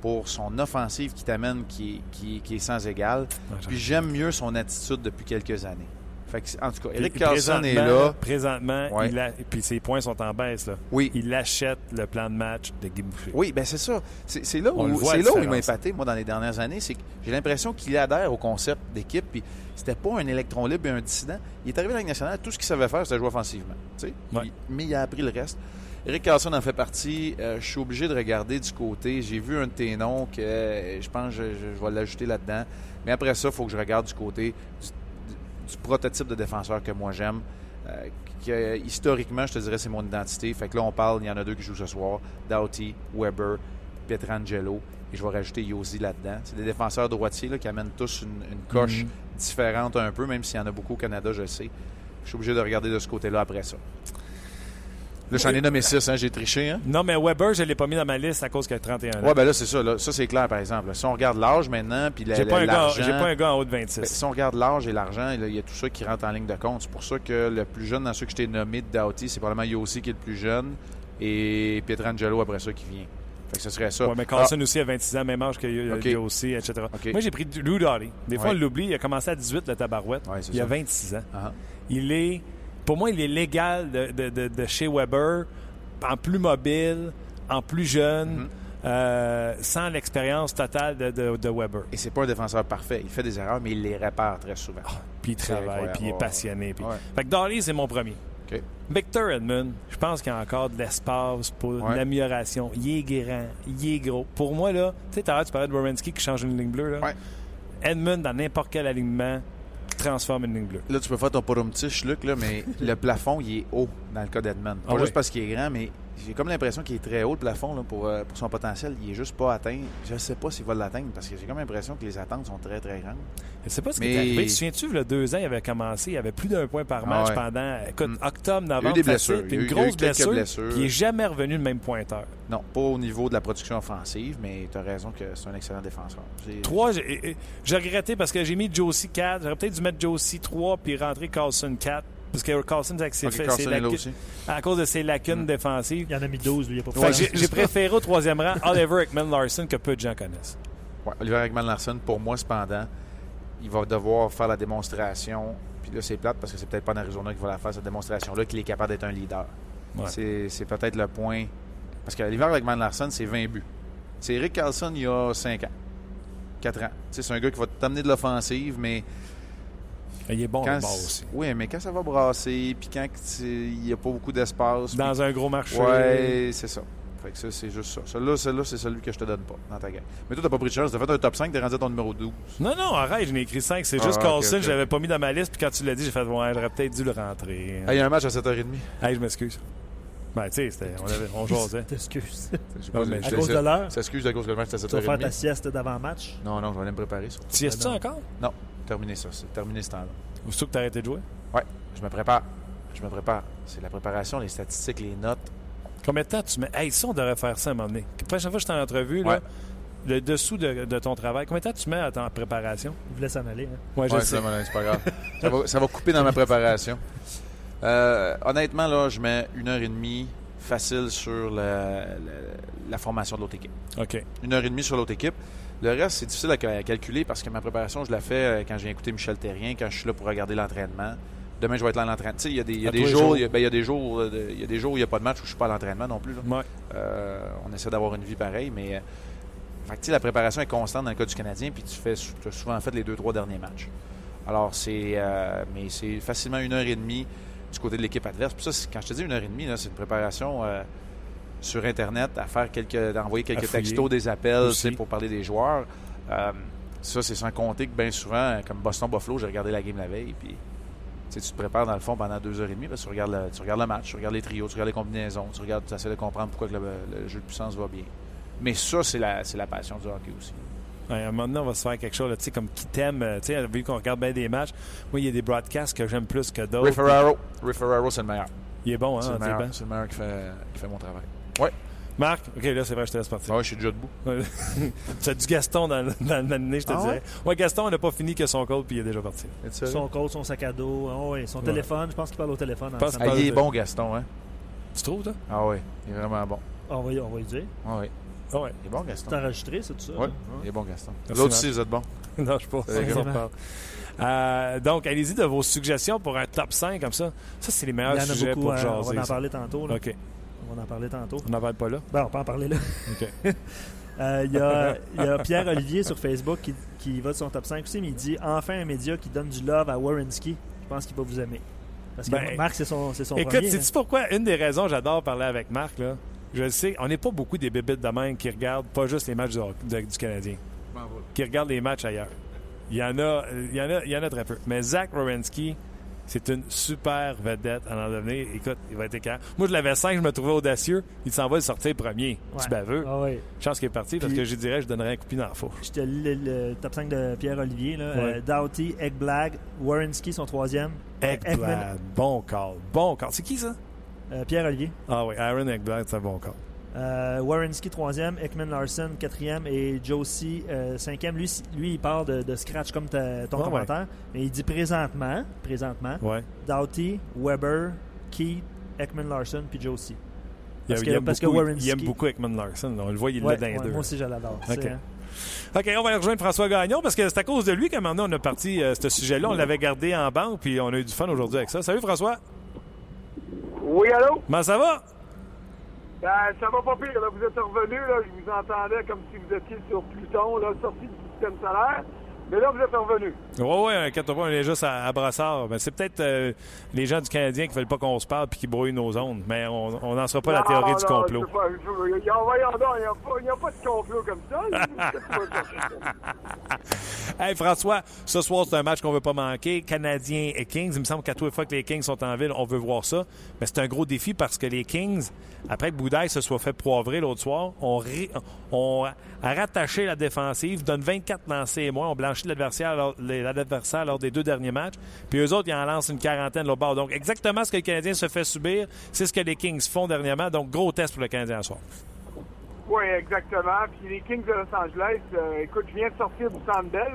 pour son offensive qui t'amène, qui, est- qui, qui est sans égal. Puis j'aime mieux son attitude depuis quelques années. Fait que, en tout cas, Eric Carlson est là. Présentement, Ouais. il a, puis ses points sont en baisse. Là. Oui. Il achète le plan de match de Guy Boucher. Oui, ben c'est ça. C'est là où, c'est là où il m'a épaté, moi, dans les dernières années. C'est que j'ai l'impression qu'il adhère au concept d'équipe. Puis c'était pas un électron libre et un dissident. Il est arrivé dans la Ligue nationale, tout ce qu'il savait faire, c'était jouer offensivement. Ouais. Il- mais il a appris le reste. Eric Carlson en fait partie. Euh, je suis obligé de regarder du côté. J'ai vu un de tes noms que euh, je pense que je, je- je vais l'ajouter là-dedans. Mais après ça, il faut que je regarde du côté du, du- prototype de défenseur que moi j'aime. Euh, que, euh, historiquement, je te dirais, c'est mon identité. Fait que là, on parle, il y en a deux qui jouent ce soir Doughty, Weber, Pietrangelo. Et je vais rajouter Yosi là-dedans. C'est des défenseurs droitiers là, qui amènent tous une, une coche Mhm. différente un peu, même s'il y en a beaucoup au Canada, je sais. Je suis obligé de regarder de ce côté-là après ça. Là, j'en ai nommé 6, hein, j'ai triché. Hein? Non, mais Weber, je ne l'ai pas mis dans ma liste à cause qu'il a 31 ans. Ouais, ben là, c'est ça. Là. Ça, c'est clair, par exemple. Si on regarde l'âge maintenant, puis la- j'ai, la- l'argent... j'ai pas un gars en haut de Ben, 26. si on regarde l'âge et l'argent, il y a tout ça qui rentre en ligne de compte. C'est pour ça que le plus jeune dans ceux que je t'ai nommé de Doughty, c'est probablement Yossi qui est le plus jeune et Pietrangelo après ça qui vient. Fait que ce serait ça. Ouais, mais Carlson aussi a 26 ans, même âge que y- Ok. y aussi, etc. Moi, j'ai pris Drew Doughty. Des fois, Ouais. on l'oublie. Il a commencé à 18, le tabarouette. Ouais, il a ça. 26 ans. Ah, ah. Il est, pour moi, il est légal de, de- de- de chez Weber, en plus mobile, en plus jeune, Mhm. euh, sans l'expérience totale de, de- de Weber. Et c'est pas un défenseur parfait. Il fait des erreurs, mais il les répare très souvent. Puis il travaille, puis il est passionné. puis- ouais. Fait que Doughty, c'est mon premier. Victor Edmund, je pense qu'il y a encore de l'espace pour Ouais. l'amélioration. Il est grand, il est gros. Pour moi, là, tu sais, tu parlais de Wierenski qui change une ligne bleue. Là. Ouais. Edmund, dans n'importe quel alignement, transforme une ligne bleue. Là, tu peux faire ton porumtiche, Luc, là, mais le plafond, il est haut dans le cas d'Edmund. Pas Ah juste oui. parce qu'il est grand, mais j'ai comme l'impression qu'il est très haut, le plafond, là, pour, euh, pour son potentiel. Il est juste pas atteint. Je sais pas s'il va l'atteindre parce que j'ai comme l'impression que les attentes sont très, très grandes. Je sais pas ce qui est arrivé. Tu souviens-tu, a deux ans, il avait commencé, il avait plus d'un point par match Ah ouais. pendant, écoute, Mm. octobre, Il y a eu novembre, des blessures. Il y a une eu- il y a eu grosse blessure, blessures. puis il n'est jamais revenu le même pointeur. Non, pas au niveau de la production offensive, mais tu as raison que c'est un excellent défenseur. Trois, j'ai j'ai regretté parce que j'ai mis Josie 4. J'aurais peut-être dû mettre Josie 3 puis rentrer Carlson 4. Parce que Carlson, avec ses Ok, fait- Carlson ses est là lacunes- aussi. à cause de ses lacunes Mm. défensives. Il y en a mis 12, lui, il n'y a pas de j'ai- j'ai préféré au troisième rang Oliver Ekman Larson que peu de gens connaissent. Ouais, Oliver Ekman Larson, pour moi, cependant, il va devoir faire la démonstration. Puis là, c'est plate parce que c'est peut-être pas en Arizona qu'il va la faire, cette démonstration-là, qu'il est capable d'être un leader. Ouais. C'est c'est peut-être le point. Parce que Oliver Ekman Larson, c'est 20 buts. C'est Eric Carlson, il y a 5 ans. 4 ans. Tu sais, c'est un gars qui va t'amener de l'offensive, mais Il est bon quand le bord aussi. Oui, mais quand ça va brasser, puis quand il n'y a pas beaucoup d'espace. Dans un gros marché. Ouais, c'est ça. Fait que ça, c'est juste ça. Celui-là, celui-là, c'est celui que je te donne pas dans ta gamme. Mais toi, t'as pas pris de chance. T'as fait un top 5, t'es rendu à ton numéro 12. Non, non, arrête, j'en ai écrit 5. C'est Ah, juste Carlson, ok. je l'avais pas mis dans ma liste. Puis quand tu l'as dit, j'ai fait, ouais, j'aurais peut-être dû le rentrer. Ah, il y a un match à 7h30. Hey, je m'excuse. Ben, tu sais, c'était- on, avait- on jasait. T'excuses. Je mais À je- cause je- de l'heure, Ça excuse à cause que le match à tu vas faire ta 7h30. sieste d'avant-match? Non, non, je vais aller me préparer es-tu non. encore? Non, terminé ça. C'est terminé ce temps-là. Ou que t'as arrêté de jouer? Ouais, je me prépare. Je me prépare. C'est la préparation, les statistiques, les notes. Combien de temps tu mets? Hey, ça, on devrait faire ça à un moment donné. La prochaine fois que je suis en entrevue, là, Ouais. le dessous de, de ton travail, combien de temps tu mets à ta préparation? Il voulait s'en aller. hein. Ouais, je Ouais, sais. ça, mais c'est pas grave. ça, va, ça va couper dans ma préparation. Euh, honnêtement, là, je mets une heure et demie facile sur la, la- la formation de l'autre équipe. OK. Une heure et demie sur l'autre équipe. Le reste, c'est difficile à ca- à calculer parce que ma préparation, je la fais euh, quand j'ai écouté Michel Terrien, quand je suis là pour regarder l'entraînement. Demain, je vais être là à l'entraînement. Tu sais, il y a des, il y a À des tous les jours, il y a- ben, il y a des jours, euh, il y a des jours où il n'y a pas de match où je suis pas à l'entraînement non plus. là. Ouais. Euh, on essaie d'avoir une vie pareille, mais euh, fait que, la préparation est constante dans le cas du Canadien, puis tu fais tu as souvent fait les deux, trois derniers matchs. Alors, c'est euh, mais c'est facilement une heure et demie du côté de l'équipe adverse. Puis ça, quand je te dis une heure et demie, c'est une préparation euh, sur Internet, à faire quelques, d'envoyer quelques textos, des appels pour parler des joueurs. Euh, Ça, c'est sans compter que bien souvent, comme Boston-Buffalo, j'ai regardé la game la veille, puis tu te prépares dans le fond pendant deux heures et demie, parce que tu regardes, le, tu regardes le match, tu regardes les trios, tu regardes les combinaisons, tu regardes, tu essaies de comprendre pourquoi que le, le jeu de puissance va bien. Mais ça, c'est la, la passion du hockey aussi. Ouais, à un moment donné, on va se faire quelque chose, tu sais, comme qui t'aime. euh, Tu sais, vu qu'on regarde bien des matchs, moi, il y a des broadcasts que j'aime plus que d'autres. Ray Ferraro, c'est le meilleur. Il est bon, hein, c'est, le meilleur c'est le meilleur qui fait, qui fait mon travail. Ouais, Marc, OK, là, c'est vrai, je te laisse partir. ouais je suis déjà debout. tu as du Gaston dans, le- dans, je te Ah dirais. Ouais, Gaston, on n'a pas fini que son code, puis il est déjà parti. Son code, son sac à dos, ah ouais, son Ouais. téléphone. Je pense qu'il parle au téléphone. en pense Ah, il est de- bon, Gaston, hein? Tu trouves, toi? Ah ouais, il est vraiment bon. Ah, on, va, y- on va y dire. Ah ouais, Ah ouais. il est bon, Gaston. C'est enregistré, c'est tout ça? Ouais, hein? il est bon, Gaston. Merci, Vous autres Marc. aussi, vous êtes bons. non, je sais pas. C'est On grave. parle. Euh, donc, allez-y de vos suggestions pour un top 5 comme ça. Ça, c'est les Il meilleurs y en a sujets beaucoup. pour hein, on jaser. va en ça. parler tantôt. là. OK. On va en parler tantôt. On n'en parle pas là. Ben, on peut en parler là. OK. Euh, Il y, a, a Pierre-Olivier sur Facebook qui, qui va de son top 5 aussi, mais il dit enfin un média qui donne du love à Warrenski. Je pense qu'il va vous aimer. Parce que Ben, Marc, c'est son, c'est son Écoute, premier. sais-tu pourquoi? Une des raisons, j'adore parler avec Marc, là? Je le sais, on n'est pas beaucoup des bébites de même qui regardent pas juste les matchs du, de- du Canadien, qui regardent les matchs ailleurs. Il y en a, euh, il y en a, il y en a très peu. Mais Zach Rowensky, c'est une super vedette à en devenir. Écoute, il va être écœurant. Moi, je l'avais 5, je me trouvais audacieux. Il s'en va le sortir premier. Ouais. Tu baveux. Ah ouais. Chance qu'il est parti parce Puis- que je dirais je donnerais un coup dans la fourche. Je te lis le, le top 5 de Pierre-Olivier. là. Ouais. Euh, Doughty, Ekblad, Warrenski, son troisième. Ekblad, bon call. Bon call. C'est qui ça? euh, Pierre-Olivier. Ah oui, Aaron Ekblad, c'est un bon call. Euh, Warrenski, troisième. Ekman Larson, quatrième. Et Josie, euh, cinquième. Lui, lui, il part de, de scratch comme ta- ton ouais. commentaire. Mais il dit présentement, présentement, Ouais. Doughty, Weber, Keith, Ekman Larson, puis Josie. Il, Parce il que- aime parce que beaucoup, Warrenski- il aime beaucoup Ekman Larson. On le voit, il Ouais, l'a dans les deux. moi aussi, je l'adore. Ok. C'est, hein. OK, on va aller rejoindre François Gagnon parce que c'est à cause de lui qu'à un moment donné, on a parti euh, ce sujet-là. On l'avait gardé en banque, puis on a eu du fun aujourd'hui avec ça. Salut François. Oui, allô? Comment ça va? Ben, ça va pas pire. Là. Vous êtes revenu, là. vous entendais comme si vous étiez sur Pluton, sorti du système solaire. Mais là, vous êtes revenu. Oui, oui, inquiète pas, on est juste à, à Brassard. Ben, c'est peut-être euh, les gens du Canadien qui veulent pas qu'on se parle puis qui brouillent nos ondes, mais on n'en sera pas la Non, théorie du complot. pas, je- il a- n'y a, pas- a de complot comme ça. Hey François, ce soir, c'est un match qu'on veut pas manquer. Canadiens et Kings. Il me semble qu'à tous les fois que les Kings sont en ville, on veut voir ça. Mais c'est un gros défi parce que les Kings, après que Boudaille se soit fait poivrer l'autre soir, ont, ré- ont rattaché la défensive, donne 24 lancés et moins, ont l'adversaire lors, des deux derniers matchs. Puis eux autres, ils en lancent une quarantaine l'autre bord. Donc, exactement ce que le Canadien se fait subir, c'est ce que les Kings font dernièrement. Donc, gros test pour le Canadien ce soir. Oui, exactement. Puis les Kings de Los Angeles, euh, écoute, je viens de sortir du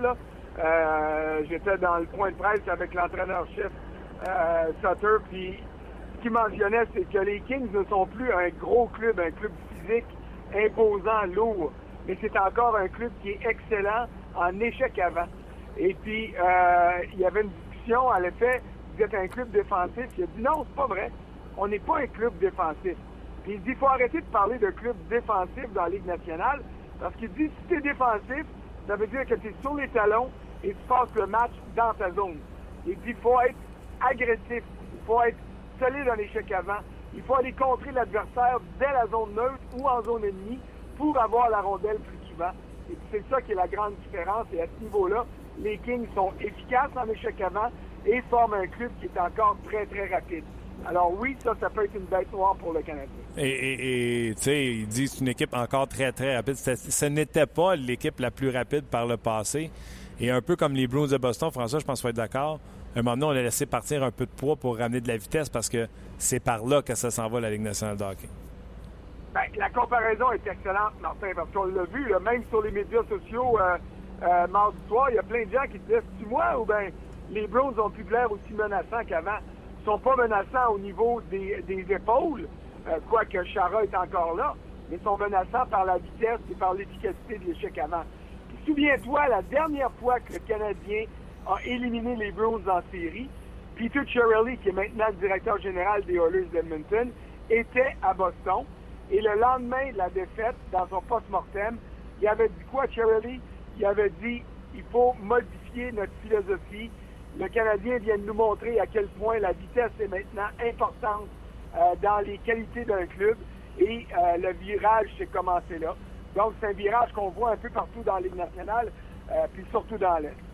là. Euh, J'étais dans le point de presse avec l'entraîneur-chef euh, Sutter, puis ce qu'il mentionnait, c'est que les Kings ne sont plus un gros club, un club physique, imposant, lourd, mais c'est encore un club qui est excellent en échec avant. Et puis, euh, il y avait une discussion à l'effet, vous êtes un club défensif. Il a dit non, c'est pas vrai. On n'est pas un club défensif. Puis il dit, il faut arrêter de parler de club défensif dans la Ligue nationale, parce qu'il dit, si tu es défensif, ça veut dire que tu es sur les talons et tu passes le match dans ta zone. Il dit, il faut être agressif, il faut être solide en échec avant, il faut aller contrer l'adversaire dès la zone neutre ou en zone ennemie pour avoir la rondelle plus souvent. C'est ça qui est la grande différence. Et à ce niveau-là, les Kings sont efficaces en échec avant et forment un club qui est encore très, très rapide. Alors oui, ça, ça peut être une bête noire pour le Canadien. Et, tu sais, il dit que c'est une équipe encore très, très rapide. Ce n'était pas l'équipe la plus rapide par le passé. Et un peu comme les Bruins de Boston, François, je pense qu'il faut être d'accord. À un moment donné, on a laissé partir un peu de poids pour ramener de la vitesse parce que c'est par là que ça s'en va, la Ligue nationale de hockey. Ben, la comparaison est excellente, Martin, parce qu'on l'a vu, même sur les médias sociaux, euh, euh, mardi soir, il y a plein de gens qui disent tu moi ou bien les Browns ont pu l'air aussi menaçants qu'avant. Ils sont pas menaçants au niveau des, épaules, euh, quoique Chara est encore là, mais ils sont menaçants par la vitesse et par l'efficacité de l'échec avant. Souviens-toi, la dernière fois que le Canadien a éliminé les Browns en série, Peter Chiarelli, qui est maintenant le directeur général des Oilers d'Edmonton, était à Boston. Et le lendemain de la défaite, dans son post-mortem, il avait dit quoi, Chiarelli? Il avait dit il faut modifier notre philosophie. Le Canadien vient de nous montrer à quel point la vitesse est maintenant importante euh, dans les qualités d'un club. Et euh, le virage s'est commencé là. Donc, c'est un virage qu'on voit un peu partout dans la Ligue nationale. euh, puis surtout dans l'Est.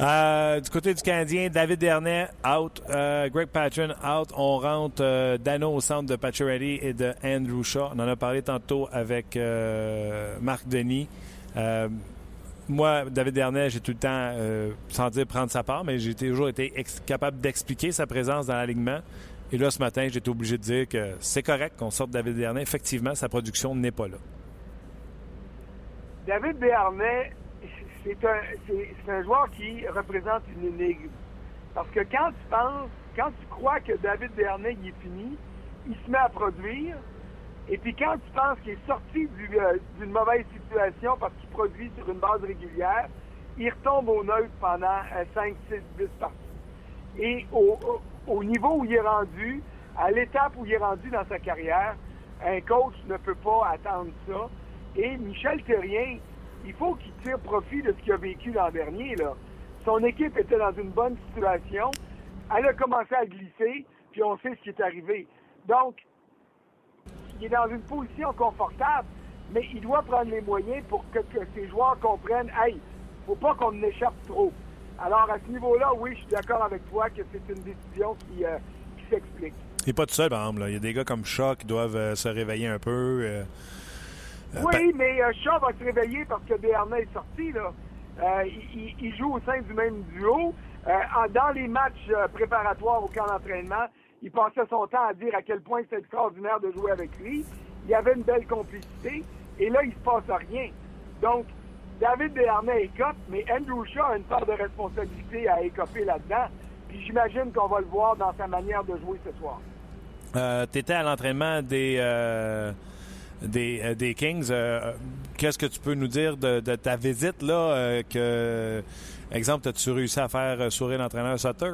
Euh, du côté du Canadien, David Dernay, out. Euh, Greg Patron, out. On rentre euh, Dano au centre de Pacioretty et de Andrew Shaw. On en a parlé tantôt avec Marc Denis. Moi, David Dernay, j'ai tout le temps, sans dire prendre sa part, mais j'ai toujours été capable d'expliquer sa présence dans l'alignement. Et là, ce matin, j'ai été obligé de dire que c'est correct qu'on sorte David Dernay. Effectivement, sa production n'est pas là. David Béarnais, c'est un, un joueur qui représente une énigme. Parce que quand tu penses, quand tu crois que David il est fini, il se met à produire. Et puis quand tu penses qu'il est sorti euh, d'une mauvaise situation parce qu'il produit sur une base régulière, il retombe au neutre pendant euh, 5, 6, 10 parties. Et au niveau où il est rendu, à l'étape où il est rendu dans sa carrière, un coach ne peut pas attendre ça. Et Michel Terrien, il faut qu'il tire profit de ce qu'il a vécu l'an dernier. Là. Son équipe était dans une bonne situation. Elle a commencé à glisser, puis on sait ce qui est arrivé. Donc, il est dans une position confortable, mais il doit prendre les moyens pour que, ses joueurs comprennent, hey, faut pas qu'on échappe trop. Alors, à ce niveau-là, oui, je suis d'accord avec toi que c'est une décision qui, euh, s'explique. Il n'est pas tout seul, par là. Il y a des gars comme Shaw qui doivent euh, se réveiller un peu. euh, Oui, mais euh, Shaw va se réveiller parce que Béarnais est sorti. Là. Euh, il, joue au sein du même duo. Euh, dans les matchs euh, préparatoires au camp d'entraînement, il passait son temps à dire à quel point c'était extraordinaire de jouer avec lui. Il y avait une belle complicité. Et là, il se passe rien. Donc, David Béarnais écope, mais Andrew Shaw a une part de responsabilité à écoper là-dedans. Puis j'imagine qu'on va le voir dans sa manière de jouer ce soir. Euh, tu étais à l'entraînement des, euh, des, euh, des Kings. Euh, Qu'est-ce que tu peux nous dire de, de ta visite là? euh, que, exemple, as-tu réussi à faire sourire l'entraîneur Sutter?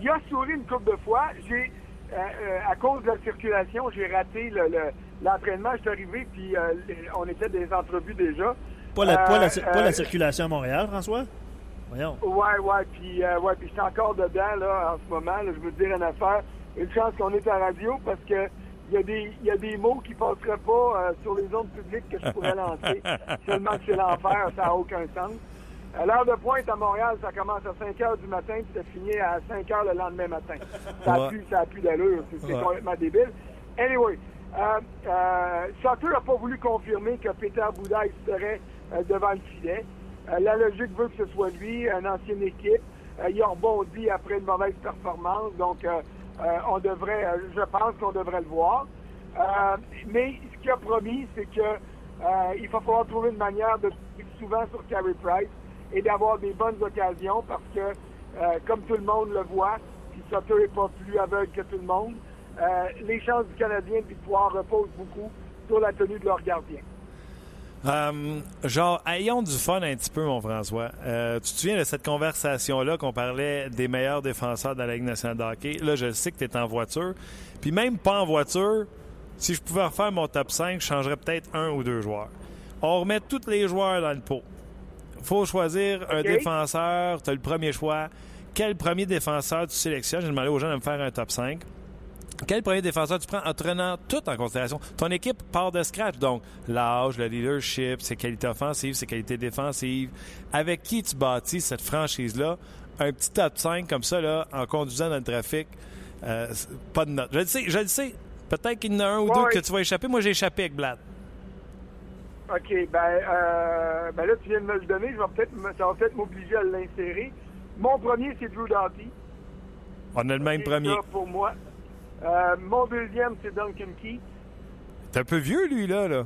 Il a souri une couple de fois. J'ai, euh, euh, à cause de la circulation, j'ai raté le, le- l'entraînement. Je suis arrivé, puis euh, on était des entrevues déjà. Pas la, pas la- pas la circulation à Montréal, François? Voyons. Ouais, ouais, puis euh, ouais, puis je suis encore dedans là en ce moment. là. je veux te dire une affaire. Une chance qu'on est à radio parce que il y a des il y a des mots qui passeraient pas euh, sur les ondes publiques que je pourrais lancer. Seulement que c'est l'enfer, ça n'a aucun sens. À l'heure de pointe à Montréal, ça commence à 5 heures du matin, puis ça finit à 5 heures le lendemain matin. Ça a Ouais. plus, plus d'allure. C'est Ouais. complètement débile. Anyway, euh, euh, n'a pas voulu confirmer que Peter Boudaille serait euh, devant le filet. Euh, la logique veut que ce soit lui, une ancienne équipe. Euh, il a rebondi après une mauvaise performance, donc euh, euh, on devrait, euh, je pense qu'on devrait le voir. Euh, mais ce qu'il a promis, c'est que euh, il va falloir trouver une manière de souvent sur Carey Price et d'avoir des bonnes occasions parce que, euh, comme tout le monde le voit, puis Sutter n'est pas plus aveugle que tout le monde, euh, les chances du Canadien de victoire reposent beaucoup sur la tenue de leur gardien. Euh, genre, ayons du fun un petit peu, mon François. Euh, tu te souviens de cette conversation-là qu'on parlait des meilleurs défenseurs de la Ligue nationale de hockey? Là, je sais que tu es en voiture. Puis même pas en voiture, si je pouvais refaire mon top 5, je changerais peut-être un ou deux joueurs. On remet tous les joueurs dans le pot. faut choisir un défenseur. Tu as le premier choix. Quel premier défenseur tu sélectionnes? J'ai demandé aux gens de me faire un top 5. Quel premier défenseur tu prends en prenant tout en considération? Ton équipe part de scratch, donc l'âge, le leadership, ses qualités offensives, ses qualités défensives. Avec qui tu bâtis cette franchise-là? Un petit top 5 comme ça, là, en conduisant dans le trafic, euh, pas de note. Je le sais, je le sais. Peut-être qu'il y en a un ou Ouais, deux ouais. que tu vas échapper. Moi, j'ai échappé avec Blad. OK, ben, euh, ben là, tu viens de me le donner. Je vais peut-être, ça va peut-être m'obliger à l'insérer. Mon premier, c'est Drew Doughty. On a le même premier. ça pour moi. Euh, mon deuxième, c'est Duncan Key. T'es un peu vieux, lui, là. là.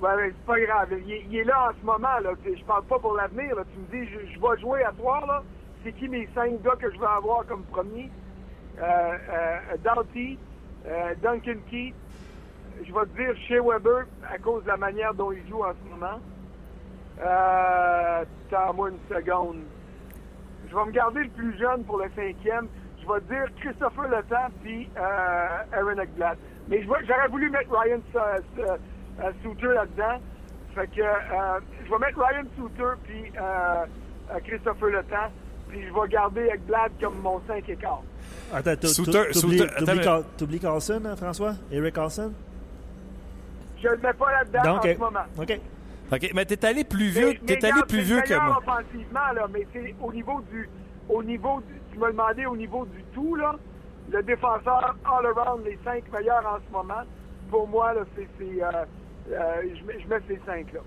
Ouais, mais c'est pas grave. Il est, il est là en ce moment. Là. Je parle pas pour l'avenir. là. Tu me dis, je, je vais jouer à soir. Là. C'est qui mes cinq gars que je vais avoir comme premier? Euh, euh, Doughty, euh, Duncan Key. Je vais te dire Shea Weber à cause de la manière dont il joue en ce moment. Euh, Attends-moi une seconde. Je vais me garder le plus jeune pour le cinquième. Te dire Christopher Letang puis euh, Aaron Ekblad. Mais j'aurais voulu mettre Ryan euh, Suter là-dedans. Fait que euh, je vais mettre Ryan Suter puis euh, Christopher Letang. Puis je vais garder Ekblad comme mon 5 et quart. Attends, t'ou- Souter- t'ou- t'oublies- Souter- Carlson, hein, François? Eric Carlson? Je le mets pas là-dedans en ce moment. OK. OK, mais t'es allé plus vieux, Mais- mais t'es allé regarde, plus vieux le que moi. offensivement, là, mais c'est au niveau du. Au niveau du, tu m'as demandé au niveau du tout, là. Le défenseur all-around, les cinq meilleurs en ce moment, pour moi, là, c'est. c'est, euh, euh, je, mets, je mets ces cinq, là.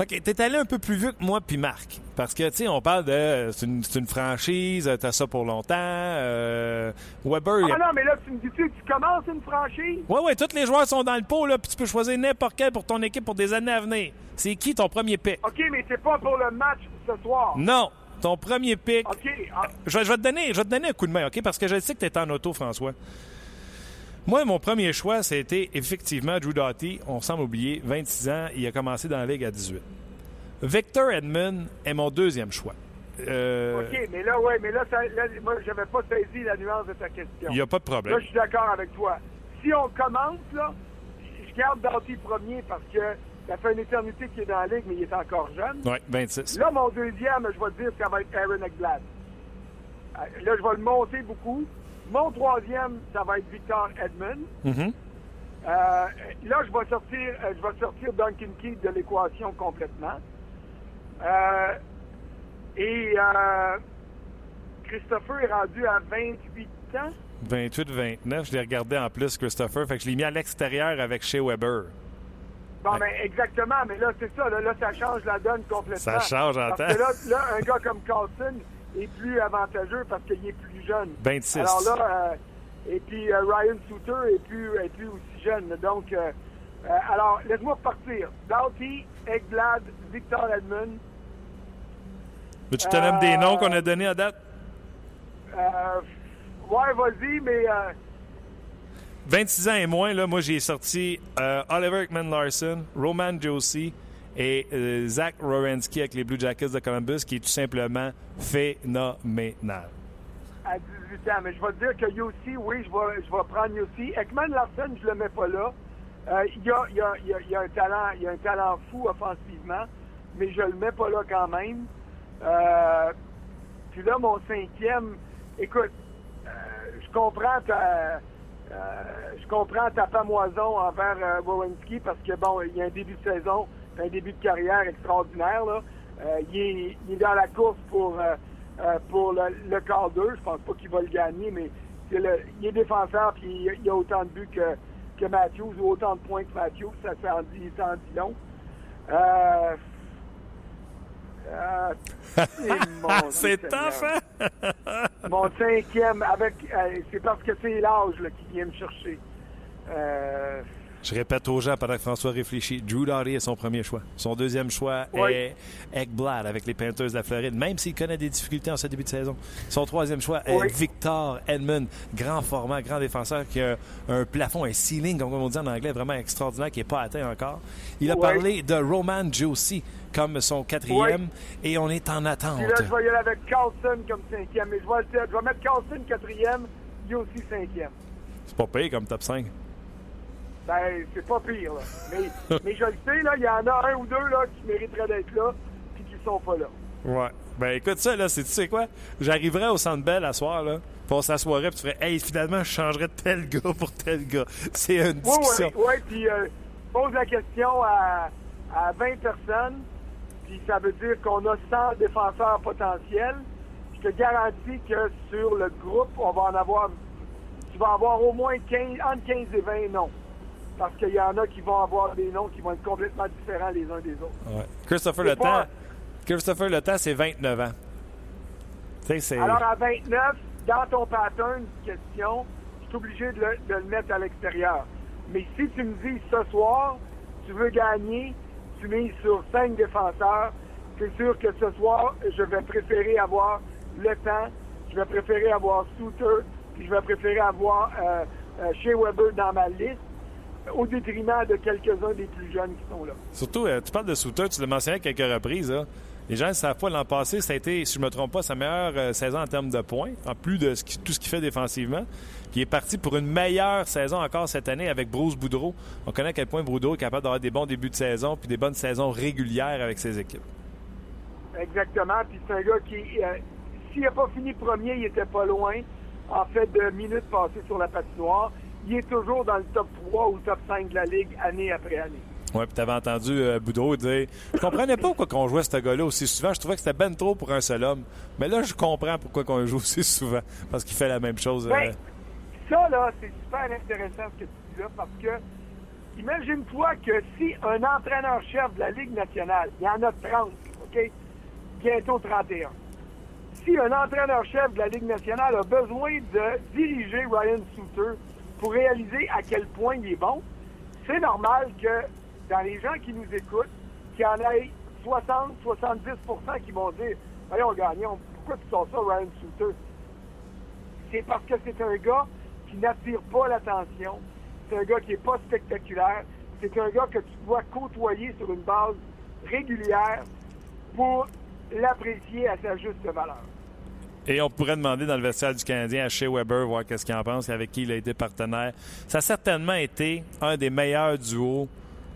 OK, t'es allé un peu plus vieux que moi puis Marc. Parce que, tu sais, on parle de... C'est une, c'est une franchise, t'as ça pour longtemps. euh, Weber... a- Ah non, mais là, tu me dis, tu tu commences une franchise? Ouais, ouais, tous les joueurs sont dans le pot, là, puis tu peux choisir n'importe quel pour ton équipe pour des années à venir. C'est qui ton premier pick? OK, mais c'est pas pour le match ce soir? Non, ton premier pick. OK. ah, Je, vais- je vais te donner, je vais te donner un coup de main, OK? Parce que je sais que tu es en auto, François. Moi, mon premier choix, c'était effectivement Drew Doughty. On semble oublier, 26 ans, il a commencé dans la Ligue à 18. Victor Edmund est mon deuxième choix. Euh, OK, mais là, ouais, mais là, ça, là moi, j'avais pas saisi la nuance de ta question. Il n'y a pas de Là, problème. je suis d'accord avec toi. Si on commence, là, je garde Doughty premier parce que ça fait une éternité qu'il est dans la ligue, mais il est encore jeune. Oui, 26. Là, mon deuxième, je vais te dire que ça va être Aaron Ekblad. Euh, Là, je vais le monter beaucoup. Mon troisième, ça va être Victor Edmond. Mhm. Euh, là, je vais sortir, euh, je vais sortir Duncan Keith de l'équation complètement. Euh, et euh, Christopher est rendu à 28 ans. 28-29, je l'ai regardé en plus, Christopher. Fait que je l'ai mis à l'extérieur avec Shea Weber. Bon, ben, exactement, mais là, c'est ça. Là, là, ça change la donne complètement. Ça change en Parce temps. que là, là, un gars comme Carlson est plus avantageux parce qu'il est plus jeune. 26. Alors là, euh, et puis euh, Ryan Souter est plus, est plus aussi jeune. Donc, euh, euh, alors, laisse-moi partir. Doughty, Ekblad, Victor Edmond. Mais tu te nommes des Euh, noms qu'on a donnés à date? Euh, ouais, vas-y, mais euh, 26 ans et moins, là, moi, j'ai sorti euh, Oliver Ekman Larson, Roman Josie et euh, Zach Rorensky avec les Blue Jackets de Columbus, qui est tout simplement phénoménal. à 18 ans. Mais je vais te dire que Yossi, oui, je vais, je vais prendre Yossi. Ekman Larson, je le mets pas là. Euh, il, y a, y a, y a, un talent, y a un talent fou offensivement, mais je le mets pas là quand même. Puis là, mon cinquième, écoute, je comprends ta, comprends ta pamoison envers euh, Wawinski parce que bon, il y a un début de saison, un début de carrière extraordinaire là. Euh, il, est, il est dans la course pour euh, euh, pour le, le quart 2. Je pense pas qu'il va le gagner, mais le, il est défenseur puis il, il a autant de buts que, que Matthews ou autant de points que Matthews. Ça, ça en dit, ça en dit long. Euh, C'est tough, hein? Mon cinquième, avec, euh, c'est parce que c'est l'âge qui vient me chercher. Euh, Je répète aux gens pendant que François réfléchit. Drew Doughty est son premier choix. Son deuxième choix Oui. est Ekblad avec les Panthers de la Floride, même s'il connaît des difficultés en ce début de saison. Son troisième choix est. Victor Edmund, grand format, grand défenseur qui a un plafond, un ceiling, comme on dit en anglais, vraiment extraordinaire, qui n'est pas atteint encore. Il a Oui. parlé de Roman Josie comme son quatrième et on est en attente. là, je vais y aller avec Carlson comme cinquième. Je vais, le- je vais mettre Carlson quatrième, aussi cinquième. C'est pas payé comme top 5. Ben, c'est pas pire, là. Mais, mais je le sais, là, il y en a un ou deux là, qui mériteraient d'être là, puis qui sont pas là. Ouais. Ben écoute ça, là, c'est tu sais quoi? J'arriverais au Centre Bell à soir, là, puis on s'assoirait, puis tu ferais Hey, finalement, je changerais tel gars pour tel gars. C'est une discussion. oui, oui. Puis euh, pose la question à, à 20 personnes, puis ça veut dire qu'on a 100 défenseurs potentiels. Je te garantis que sur le groupe, on va en avoir, tu vas avoir au moins 15, entre 15 et 20 noms. Parce qu'il y en a qui vont avoir des noms qui vont être complètement différents les uns des autres. Ouais. Christopher Le Temps, Christopher Le Temps, c'est 29 ans. C'est. Alors à 29, dans ton pattern de question, je suis obligé de le, de le mettre à l'extérieur. Mais si tu me dis ce soir, tu veux gagner, tu mises sur cinq défenseurs, c'est sûr que ce soir, je vais préférer avoir le temps, je vais préférer avoir Souter, puis je vais préférer avoir euh, euh, Shea Weber dans ma liste, au détriment de quelques-uns des plus jeunes qui sont là. Surtout, euh, tu parles de Souter, tu l'as mentionné à quelques reprises. Là. Les gens ne savent pas, l'an passé, ça a été, si je ne me trompe pas, sa meilleure euh, saison en termes de points, en plus de ce qui- tout ce qu'il fait défensivement. Puis il est parti pour une meilleure saison encore cette année avec Bruce Boudreau. On connaît à quel point Boudreau est capable d'avoir des bons débuts de saison puis des bonnes saisons régulières avec ses équipes. Exactement. Puis c'est un gars qui, euh, s'il n'a pas fini premier, il était pas loin, en fait, de minutes passées sur la patinoire. Il est toujours dans le top 3 ou top 5 de la Ligue année après année. Oui, puis t'avais entendu euh, Boudreau dire Je comprenais pas pourquoi on jouait ce gars-là aussi souvent. Je trouvais que c'était ben trop pour un seul homme. Mais là, je comprends pourquoi on joue aussi souvent. Parce qu'il fait la même chose. euh, Ben, ça, là, c'est super intéressant ce que tu dis là, parce que imagine-toi que si un entraîneur-chef de la Ligue nationale, il y en a 30, OK? Bientôt 31. Si un entraîneur-chef de la Ligue nationale a besoin de diriger Ryan Souter pour réaliser à quel point il est bon, c'est normal que dans les gens qui nous écoutent, qu'il y en ait 60-70% qui vont dire Voyons, gagnons, pourquoi tu sors ça, Ryan Souter? c'est parce que c'est un gars qui n'attire pas l'attention. C'est un gars qui n'est pas spectaculaire. C'est un gars que tu dois côtoyer sur une base régulière pour l'apprécier à sa juste valeur. Et on pourrait demander dans le vestiaire du Canadien à Shea Weber, voir qu'est-ce qu'il en pense, avec qui il a été partenaire. Ça a certainement été un des meilleurs duos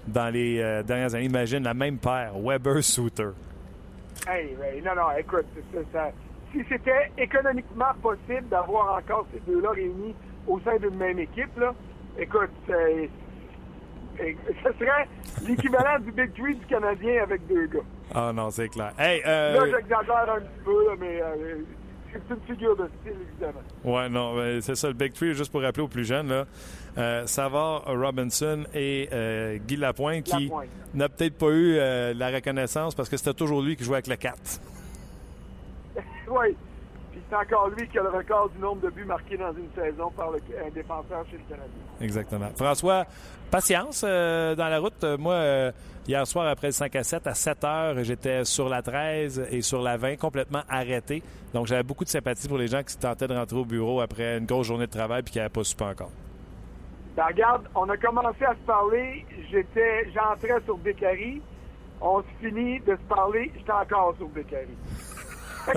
dans les euh, dernières années. Imagine la même paire, Weber-Souter. Hey, hey, non, non, écoute, ça, ça- si c'était économiquement possible d'avoir encore ces deux-là réunis au sein d'une même équipe, là, écoute, ce serait l'équivalent du Big Three du Canadien avec deux gars. Ah non, c'est clair. Hey, Là, euh, j'exagère un petit peu, là, mais euh, c'est une figure de style, évidemment. ouais, non, c'est ça, le Big Three, juste pour rappeler aux plus jeunes, là. Euh, Savard, Robinson et euh, Guy Lapointe, qui Lapointe. n'a peut-être pas eu euh, la reconnaissance parce que c'était toujours lui qui jouait avec le 4. Oui. Puis c'est encore lui qui a le record du nombre de buts marqués dans une saison par le- un défenseur chez le Canadien. Exactement. François, patience euh, dans la route. Moi, euh, hier soir, après le 5 à 7, à 7 heures, j'étais sur la 13 et sur la 20, complètement arrêté. Donc, j'avais beaucoup de sympathie pour les gens qui tentaient de rentrer au bureau après une grosse journée de travail et qui n'avaient pas super encore. Ben, regarde, on a commencé à se parler. J'étais, j'entrais sur Bécary. On se finit de se parler. J'étais encore sur Bécary.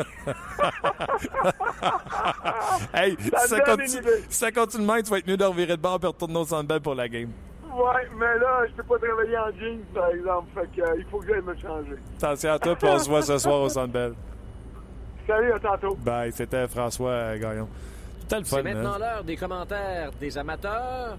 Hey, Ça si ça, donne continue, ça continue de même, tu vas être mieux de revirer de bord et retourner au centre pour la game. Ouais, mais là, je peux pas travailler en jeans, par exemple. Fait que, euh, il faut que j'aille me changer. Attention à toi, puis on se voit ce soir au centre Bell. Salut, à tantôt. Bye, c'était François euh, Gagnon. C'était le fun, C'est maintenant hein? l'heure des commentaires des amateurs.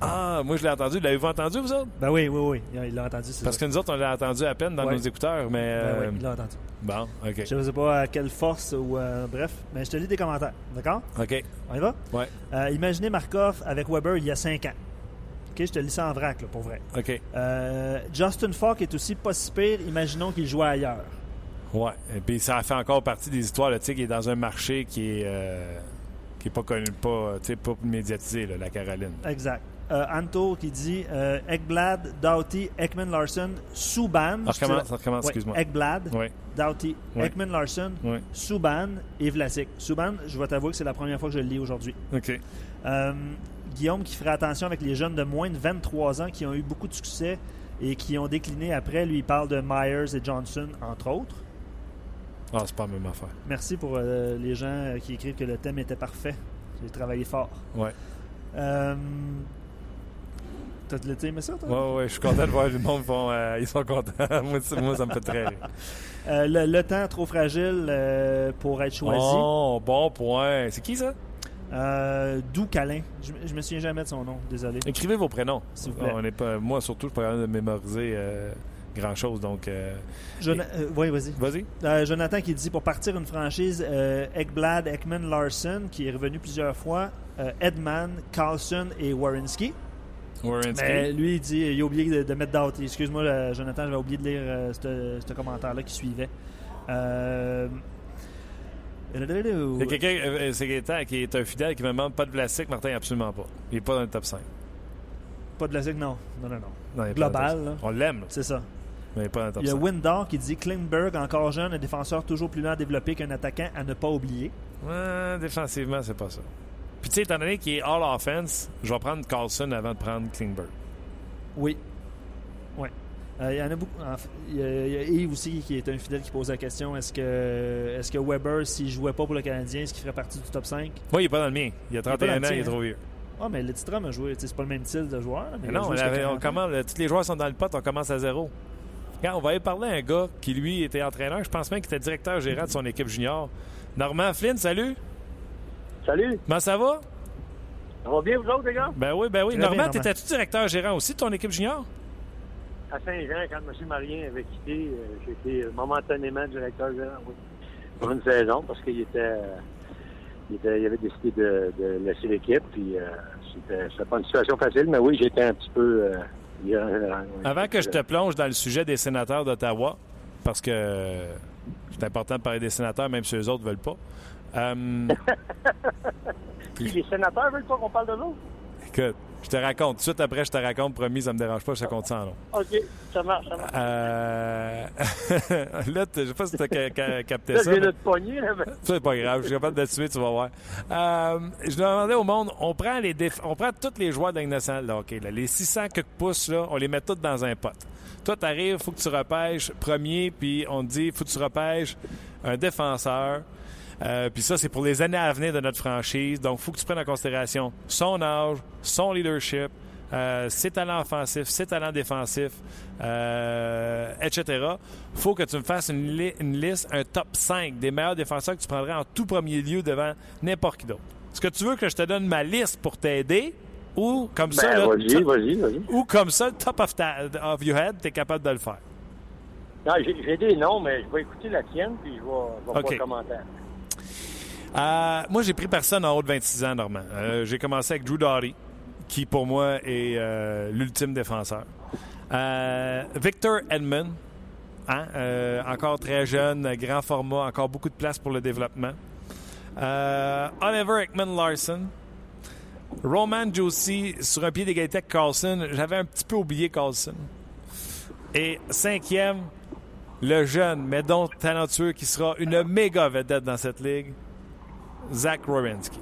Ah, moi, je l'ai entendu. L'avez-vous entendu, vous autres? Ben oui, oui, oui. Il l'a entendu. Parce ça. que nous autres, on l'a entendu à peine dans Ouais. nos écouteurs, mais... Ben oui, euh, il l'a entendu. Bon, OK. Je ne sais pas à quelle force ou. euh, bref, mais je te lis des commentaires. D'accord? OK. On y va? Ouais. Euh, imaginez Markov avec Weber il y a 5 ans. OK, je te lis ça en vrac, là, pour vrai. OK. Euh, Justin Falk est aussi pas si pire. Imaginons qu'il jouait ailleurs. Ouais. Et puis ça fait encore partie des histoires, tu sais, qui est dans un marché qui est, euh, qui est pas connu, pas, tu sais, pas médiatisé, là, la Caroline. Exact. Euh, Anto qui dit euh, Ekblad, Doughty, Ekman Larson, Subban. Ça recommence, ça recommence, Ouais, excuse-moi. Ekblad, Doughty, Ouais. Ekman Larson, oui. Subban et Vlasic. Subban, je vais t'avouer que c'est la première fois que je le lis aujourd'hui. OK. Euh, Guillaume qui ferait attention avec les jeunes de moins de 23 ans qui ont eu beaucoup de succès et qui ont décliné après. Lui, il parle de Myers et Johnson, entre autres. Ah, c'est pas la même affaire. Merci pour euh, les gens qui écrivent que le thème était parfait. J'ai travaillé fort. Ouais. Euh, T'as t'as aimé ça, toi? Ouais, ouais, je suis content de voir le monde, font, euh, ils sont contents. moi, ça- moi, ça me fait très rire. Euh, le, le temps trop fragile euh, pour être choisi. Oh, bon point. C'est qui ça? Euh, Doux. Je, je me souviens jamais de son nom, désolé. Écrivez vos prénoms. S'il vous plaît. On est pas, moi, surtout, je suis pas capable de mémoriser euh, grand-chose, donc... euh, Jona- euh, oui, vas-y. Vas-y. Euh, Jonathan qui dit pour partir une franchise, euh, Ekblad, Ekman Larson, qui est revenu plusieurs fois, Edman, Carlson et Warrenski. Mais lui, il dit il a oublié de, de mettre Doughty. Excuse-moi, euh, Jonathan, j'avais oublié de lire euh, ce commentaire-là qui suivait. Euh... Il y a quelqu'un, euh, c'est Gaétan, qui est un fidèle qui me demande pas de Vlasic. Martin, absolument pas. Il est pas dans le top 5. Pas de la zig, non. Non, non, non. Global, top là. 5. On l'aime, C'est ça. mais il est pas dans le top Il y a 5. Windor qui dit Klingberg, encore jeune, un défenseur toujours plus lent à développer qu'un attaquant à ne pas oublier. Ouais, défensivement, c'est pas ça. Puis, tu sais, étant donné qu'il est all offense, je vais prendre Carlson avant de prendre Klingberg. Oui. Oui. Euh, il y en a beaucoup. en fait, Il y, a, il y a Yves aussi qui est un fidèle qui pose la question est-ce que, est-ce que Weber, s'il jouait pas pour le Canadien, est-ce qu'il ferait partie du top 5 Moi, il est pas dans le mien. Il a est pas 31 dans le ans, il est tien, trop vieux. Ah, mais le Titram a joué. tu sais, C'est pas le même style de joueur. Mais Mais non, on jusqu'à avait- on 40 ans. commence, le- tous les joueurs sont dans le pot, on commence à zéro. On va aller parler à un gars qui, lui, était entraîneur. Je pense même qu'il était directeur gérant de son équipe junior. Normand Flynn, salut. Salut, Comment ça va? Ça va bien, vous autres, les gars? Ben oui, ben oui. Très Normand, t'étais-tu directeur gérant aussi de ton équipe junior? À Saint-Jean, quand M. Marien avait quitté, euh, j'étais momentanément directeur général, oui, pour une saison, parce qu'il était, euh, il était, il avait décidé de, de laisser l'équipe, puis euh, c'était, c'était pas une situation facile, mais oui, j'étais un petit peu... euh, Avant que je te plonge dans le sujet des sénateurs d'Ottawa, parce que c'est important de parler des sénateurs, même si eux autres ne veulent pas. Euh, Puis les sénateurs veulent pas qu'on parle de l'autre? écoute, je te raconte. Tout de suite après, je te raconte, promis, ça me dérange pas, je te compte ça en. OK, ça marche, ça marche. Euh... là, je sais pas si tu as capté Là, ça. je viens mais- pogner, là, mais... Ça, c'est pas grave. Je suis capable de te tuer, tu vas voir. Euh, je demandais au monde, on prend les déf- on prend tous les joueurs de nationale là, les 600 quelques pouces, là, on les met tous dans un pot. Toi, tu arrives, il faut que tu repêches premier, puis on te dit, il faut que tu repêches un défenseur. Euh, puis ça, c'est pour les années à venir de notre franchise. Donc, il faut que tu prennes en considération son âge, son leadership, euh, ses talents offensifs, ses talents défensifs, euh, etc. faut que tu me fasses une, li- une liste, un top 5 des meilleurs défenseurs que tu prendrais en tout premier lieu devant n'importe qui d'autre. Est-ce que tu veux que je te donne ma liste pour t'aider? Ou comme ça, Ben, ou comme ça, top of, ta, of your head, tu es capable de le faire? Non, j'ai, des noms, mais je vais écouter la tienne, puis je vais, je vais commentaire. Euh, moi, j'ai pris personne en haut de 26 ans, Normand. Euh, j'ai commencé avec Drew Doughty, qui pour moi est euh, l'ultime défenseur. Victor Edmond, hein, encore très jeune, grand format, encore beaucoup de place pour le développement. Oliver Ekman Larson. Roman Josie sur un pied d'égalité avec Carlson. J'avais un petit peu oublié Carlson. Et cinquième, le jeune, mais donc talentueux, qui sera une méga vedette dans cette ligue, Zach Rowensky.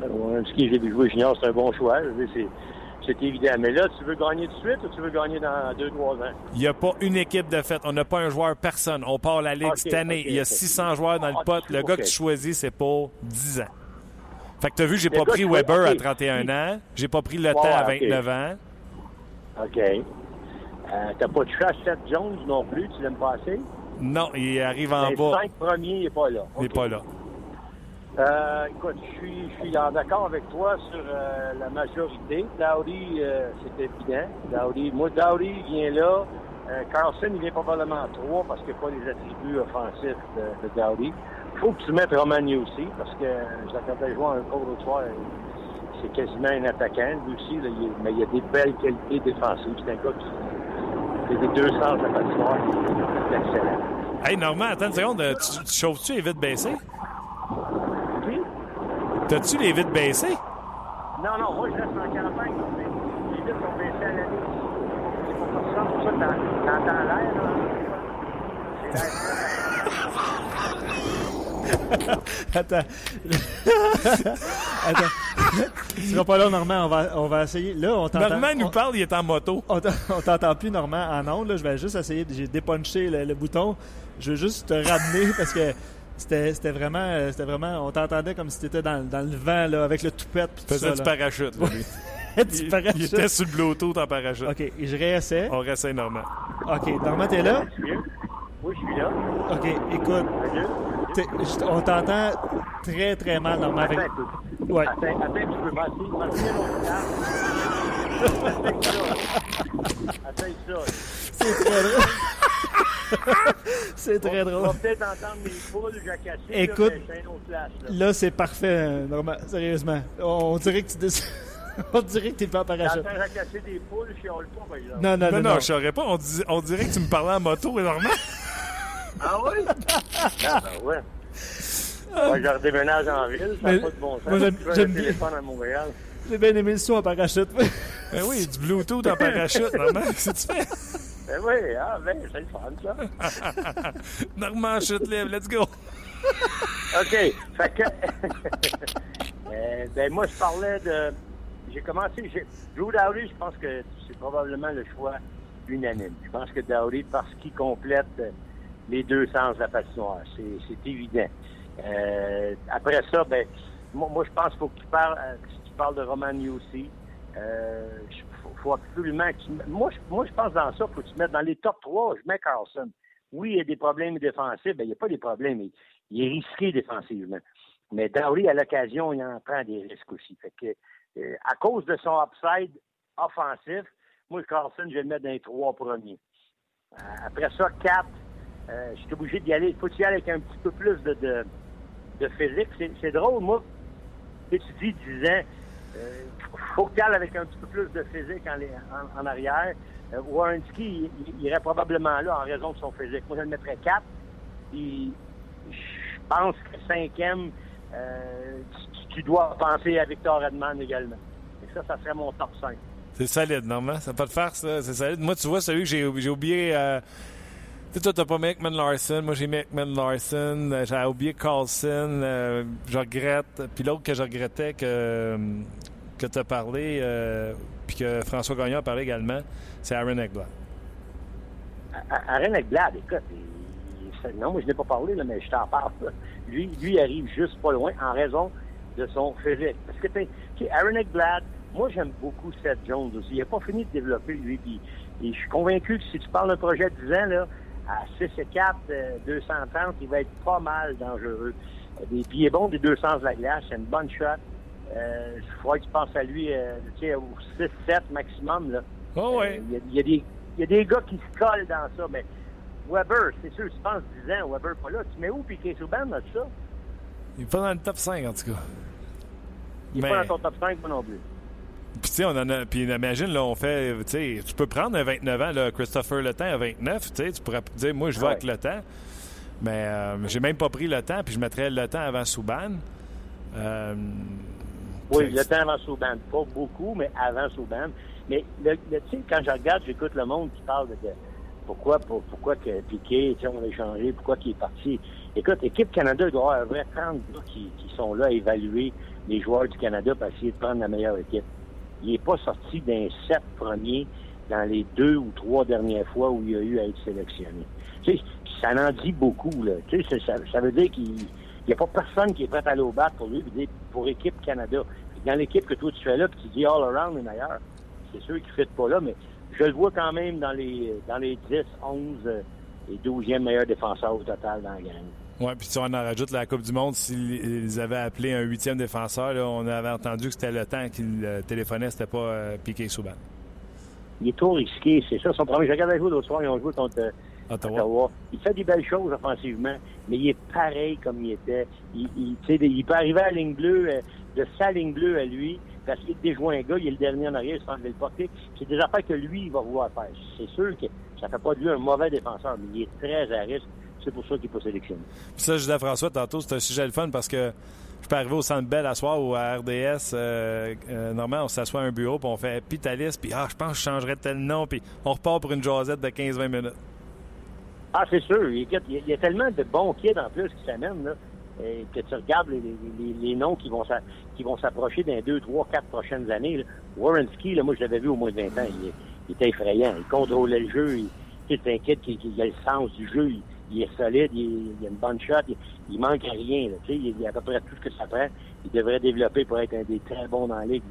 Wierenski, j'ai vu jouer junior, c'est un bon choix. C'est, évident. Mais là, tu veux gagner tout de suite ou tu veux gagner dans 2-3 ans? Il n'y a pas une équipe de fait. On n'a pas un joueur personne. On part la ligue Ok, cette année. Il y a ok. 600 joueurs dans le Ah, pot. Le gars que tu choisis, c'est pour 10 ans. Fait que tu as vu, j'ai Le pas gars pris Weber à ok. 31 ans. J'ai pas pris le à ouais, ok. 29 ans. OK. Euh, t'as pas à Seth Jones non plus, tu l'aimes pas assez? Non, il arrive en Les bas. cinq premiers, il n'est pas là. Il n'est pas là. Euh, écoute, je suis, je suis en accord avec toi sur euh, la majorité. Dowdy, euh, c'est évident. Dowdy, moi, Dowdy vient là. Euh, Carlson, il vient probablement trois parce qu'il n'y a pas les attributs offensifs de, de Dowdy. Il faut que tu mettes Romagny aussi parce que je l'attendais jouer un cours l'autre soir. C'est quasiment un attaquant. Lui aussi, là, il mais il a des belles qualités défensives. C'est un gars qui c'est des deux sens de patinoire. C'est excellent. Hey, Normand, attends une seconde. Euh, Tu, tu chauffes-tu les vitres baissées? T'as-tu les vitres baissées? Non, non, moi, je reste en campagne. mais Les vitres sont baissées à l'année. C'est pour pas ça. Pour ça, t'en- t'entends l'air, là. C'est l'air. Attends. Attends. tu seras pas là, Normand. On va, on va essayer. Là, on t'entend. Normand nous on- parle, il est en moto. On t'en- on t'entend plus, Normand, en ondes. là. Je vais juste essayer. de- J'ai dépunché le, le bouton. Je veux juste te ramener parce que c'était c'était vraiment, euh, c'était vraiment. On t'entendait comme si t'étais dans, dans le vent là, avec le toupette. Faisait ça, du là. parachute. là, lui. Du Il, parachute. il était sur le Bluetooth en parachute. Ok, et je réessaie. On réessaye Normand. Ok, Normand, t'es là? Je. Oui, je suis là. Ok, écoute, je- on t'entend très très mal, Normand. Avec-. Ouais. Attends, attends un petit peu. M'assis, m'assis à l'autre place. Attends ça. C'est très drôle. C'est très On drôle. va peut-être entendre mes poules jacasser. Écoute. là, place. Là. Là, c'est parfait, Normand. Sérieusement. On, on dirait que tu dé- On dirait que t'es pas en parachute. Jacasser des poules, je chiale pas, par exemple. Non, non, Non, non. non, non. je saurais pas. On, dis- on dirait que tu me parlais en moto, et Normand. Ah oui? ah ben ouais. Moi, je redéménage en ville, ça Mais- n'a pas de bon sens. moi, j'aime- bien- téléphone à Montréal. J'ai bien aimé le son en parachute. Ben oui, du Bluetooth en parachute, Normand. Qu'est-ce que tu fais? Ben oui, ah ben, c'est le fun, ça. Normand, chute libre, let's go. OK. Fait que. Euh, ben, moi, je parlais de. J'ai commencé. j'ai- Drew Dowdy, je pense que c'est probablement le choix unanime. Je pense que Dowdy, parce qu'il complète les deux sens de la patinoire, c'est c'est évident. Euh, après ça, ben, moi, moi, je pense qu'il faut que tu parles, euh, que tu parles de Romani aussi. Euh, il moi, je, pense dans ça, faut que tu mettes dans les top 3, je mets Carlson. Oui, il y a des problèmes défensifs, ben, il n'y a pas des problèmes, il, est risqué défensivement. Mais Dowry, à l'occasion, il en prend des risques aussi. Fait que, euh, à cause de son upside offensif, moi, Carlson, je vais le mettre dans les trois premiers. Euh, après ça, quatre, euh, je suis obligé d'y aller. Il faut y aller avec un petit peu plus de, de, physique? C'est, drôle, moi. Tu dis 10 ans, euh, faut ailles avec un petit peu plus de physique en, arrière. Euh, Warrenski, irait probablement là en raison de son physique. Moi, je le mettrais 4. Puis, je pense que cinquième, euh, tu, dois penser à Victor Edmond également. Et ça, ça serait mon top 5. C'est solide, Normand. Ça n'a pas de farce. C'est solide. Moi, tu vois, celui que j'ai oublié. euh, sais, toi, t'as pas Ekman Larson. Moi, j'ai Ekman Larson. Euh, J'ai oublié Carlson. Euh, je regrette. Puis l'autre que je regrettais que, que tu as parlé, euh, puis que François Gagnon a parlé également, c'est Aaron Ekblad. Aaron Ekblad, écoute, il- non, moi je n'ai pas parlé, là, mais je t'en parle. Lui, lui arrive juste pas loin en raison de son physique. Parce que t'sais, Aaron Ekblad, moi j'aime beaucoup Seth Jones aussi. Il n'a pas fini de développer, lui. Et je suis convaincu que si tu parles d'un projet de 10 ans, là, à 6 et 4, euh, 230, il va être pas mal dangereux. Euh, Des pieds bons des deux sens de la glace, c'est une bonne shot. Euh, il faudrait que tu penses à lui euh, tu sais, au 6-7 maximum. Là. Oh, ouais. Euh, Il y, a- y a des- il y a des gars qui se collent dans ça, mais Weber, c'est sûr, tu penses 10 ans, Weber pas là. Tu mets où Piquet Souban dans ça? Il est pas dans le top 5, en tout cas. Il n'est Mais- pas dans ton top 5, moi non plus. Puis, tu sais, on en a. Puis, imagine, là, on fait. Tu sais, tu peux prendre un 29 ans, là, Christopher Le Temps à 29. Tu sais, tu pourrais dire, moi, je vais Ouais. avec Le Temps. Mais euh, j'ai même pas pris le temps, puis je mettrais le temps avant Souban. Euh, Oui, le temps avant Souban. Pas beaucoup, mais avant Souban. Mais le, le- tu sais, quand je regarde, j'écoute le monde qui parle de, pourquoi, pour- pourquoi que Piquet, tu sais, on l'a échangé, pourquoi qu'il est parti. Écoute, Équipe Canada, doit avoir un vrai 30 gars qui, qui sont là à évaluer les joueurs du Canada pour essayer de prendre la meilleure équipe. Il n'est pas sorti d'un sept premiers dans les deux ou trois dernières fois où il a eu à être sélectionné. Ça en dit beaucoup, là. Ça, veut dire qu'il n'y a pas personne qui est prêt à aller au bat pour lui, pour équipe Canada. Dans l'équipe que toi tu fais là, puis tu dis all around est meilleur, c'est sûr qu'il ne fit pas là, mais je le vois quand même dans les dans les 10, 11 euh, et 12e meilleurs défenseurs au total dans la gang. Ouais, puis si on en rajoute la Coupe du Monde, s'ils avaient appelé un huitième défenseur, là, on avait entendu que c'était le temps qu'il euh, téléphonait, c'était pas euh, Piqué Souban. Il est trop risqué, c'est ça. Son premier, je regardais jouer l'autre soir, ils ont joué contre euh, Ottawa. Ottawa. Il fait des belles choses offensivement, mais il est pareil comme il était. Il, peut arriver à la ligne bleue, euh, de sa ligne bleue à lui, parce qu'il déjoint un gars, il est le dernier en arrière, il se pense le porter. C'est des affaires que lui, il va vouloir faire. C'est sûr que ça fait pas de lui un mauvais défenseur, mais il est très à risque. C'est pour ça qu'il n'est pas sélectionné. Puis ça, je disais à François tantôt, c'est un sujet le fun parce que je peux arriver au Centre Bell à soir ou à RDS. Euh, euh, normalement, on s'assoit à un bureau puis on fait puis ta liste, puis ah, je pense que je changerais tel nom, puis on repart pour une jasette de 15-20 minutes. Ah, c'est sûr. Il y, a, il y a tellement de bons kids en plus qui s'amènent, là, euh, que tu regardes les, les- noms qui vont qui vont s'approcher dans les deux, trois, quatre prochaines années. Là. Warrenski, là, moi, je l'avais vu au moins de 20 ans. Il, il était effrayant. Il contrôlait le jeu. Il, c'est un kid qui, qui a le sens du jeu. Il, il est solide. Il, il a une bonne shot. Il, manque à rien. Là, sais, il, a à peu près tout ce que ça prend. Il devrait développer pour être un des très bons dans la ligue.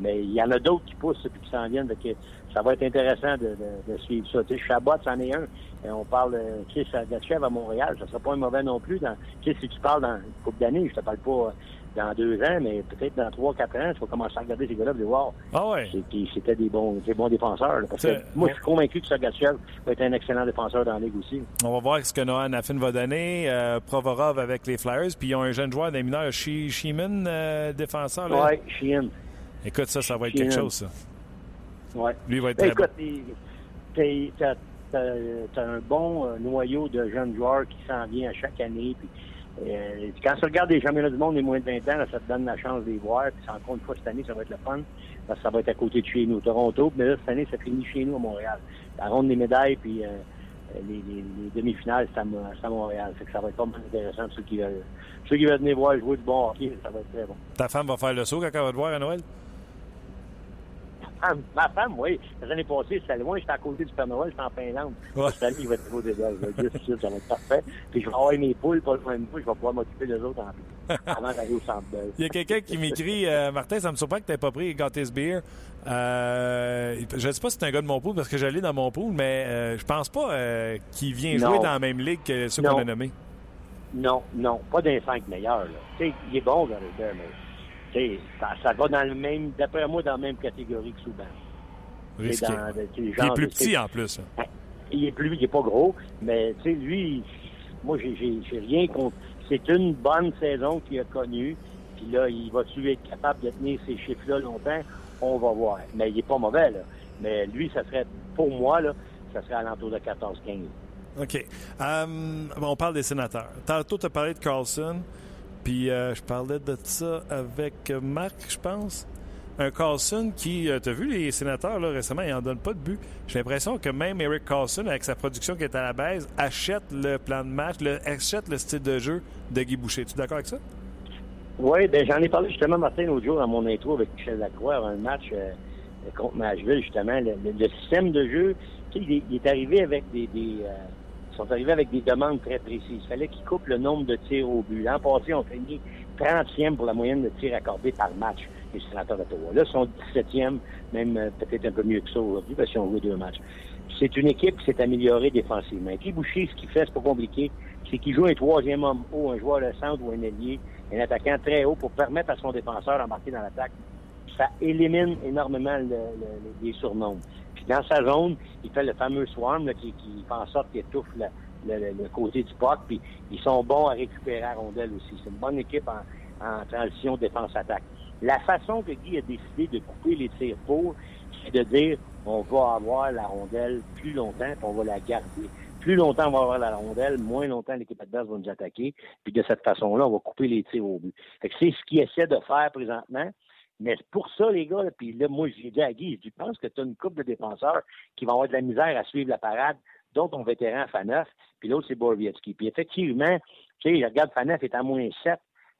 Mais il y en a d'autres qui poussent et qui s'en viennent. Que ça va être intéressant de, de, de suivre ça. Tu sais, Chabot, c'en est un. Et on parle, euh, tu sais, Sergachev à Montréal, ça sera pas un mauvais non plus. Dans, tu sais, si tu parles dans une couple d'années, je te parle pas euh, dans deux ans, mais peut-être dans trois, quatre ans, tu vas commencer à regarder ces gars-là et voir. Ah ouais. Puis C'était des bons, des bons défenseurs. là. parce que moi, je suis convaincu que Sergachev va être un excellent défenseur dans la ligue aussi. On va voir ce que Noah Nafin va donner. Euh, Provorov avec les Flyers. Puis ils ont un jeune joueur des mineurs, Sheeman, euh, défenseur. Ouais, Sheehan. Écoute, ça, ça va être quelque chose, ça. Ouais. Lui, va être Ben, très bon. écoute, t'as un bon euh, noyau de jeunes joueurs qui s'en vient à chaque année. Puis, euh, quand tu regardes les championnats du monde des moins de 20 ans, là, ça te donne la chance de les voir. Puis encore une fois, cette année, ça va être le fun. Parce que ça va être à côté de chez nous, Toronto. Mais là, cette année, ça finit chez nous à Montréal. La ronde des médailles, puis euh, les, les- les demi-finales, c'est à, à Montréal. Fait que ça va être pas mal intéressant. Ceux qui, veulent, ceux qui veulent venir voir jouer du bon hockey, ça va être très bon. Ta femme va faire le saut quand elle va te voir à Noël? Ma femme, oui. L'année passée, c'était loin, j'étais à côté du Père Noël, j'étais en Finlande. Ouais. Cette année, il va être au vais dire, ça va être parfait. Puis je vais avoir mes poules, pas loin de moi, je vais pouvoir m'occuper des autres en plus. Avant d'aller au centre Bell. Il y a quelqu'un qui m'écrit euh, Martin, ça me surprend que tu n'aies pas pris Gottis Beer. Euh, je ne sais pas si c'est un gars de mon pool parce que j'allais dans mon pool, mais euh, je pense pas euh, qu'il vient Non. jouer dans la même ligue que ceux qu'on a nommés. Non, non, pas d'un 5 meilleur. Là. Tu sais, il est bon, Gallagher, mais tu sais, ça, ça va dans le même, d'après moi, dans la même catégorie que Souban. Risqué. Dans- Il est plus petit en plus. hein. il est plus, il est pas gros, mais tu sais, lui, moi, j'ai, rien contre. C'est une bonne saison qu'il a connue. Puis là, il va-tu être capable de tenir ces chiffres-là longtemps? On va voir. Mais il est pas mauvais, là. Mais lui, ça serait, pour moi, là, ça serait à l'entour de 14-15. OK. Hum, on parle des sénateurs. Tantôt, tu as parlé de Carlson, puis euh, je parlais de ça avec euh, Marc, je pense. Un Carlson qui, tu as vu les sénateurs là, récemment, il n'en donne pas de but. J'ai l'impression que même Eric Carlson, avec sa production qui est à la base, achète le plan de match, le, achète le style de jeu de Guy Boucher. Tu es d'accord avec ça? Oui, ben j'en ai parlé justement, Martin, l'autre jour, dans mon intro avec Michel Lacroix, un match euh, contre Nashville, justement. Le, le- le système de jeu, il, est- il est arrivé avec des... euh, ils sont arrivés avec des demandes très précises. Il fallait qu'ils coupent le nombre de tirs au but. L'an passé, on fini 30e pour la moyenne de tirs accordés par match, les sénateurs d'Ottawa. Là, ils sont 17e, même euh, peut-être un peu mieux que ça aujourd'hui, parce qu'ils ont joué deux matchs. C'est une équipe qui s'est améliorée défensivement. Guy Boucher, ce qu'il fait, c'est pas compliqué, c'est qu'il joue un troisième homme haut, un joueur de centre ou un ailier, un attaquant très haut pour permettre à son défenseur d'embarquer dans l'attaque. Ça élimine énormément le- le- les surnoms. Puis dans sa zone, il fait le fameux swarm là, qui, qui fait en sorte qu'il étouffe le, le- le- côté du puck. Puis ils sont bons à récupérer à rondelle aussi. C'est une bonne équipe en, en transition défense-attaque. La façon que Guy a décidé de couper les tirs pour, c'est de dire on va avoir la rondelle plus longtemps, puis on va la garder. Plus longtemps on va avoir la rondelle, moins longtemps l'équipe adverse va nous attaquer. Puis de cette façon-là, on va couper les tirs au but. C'est ce qu'il essaie de faire présentement. Mais pour ça, les gars, puis là, moi, j'ai dit à Guy, je pense que tu as une couple de défenseurs qui vont avoir de la misère à suivre la parade, dont ton vétéran Faneuf, puis l'autre, c'est Borvietsky. Puis effectivement, tu sais, regarde, Faneuf est à moins 7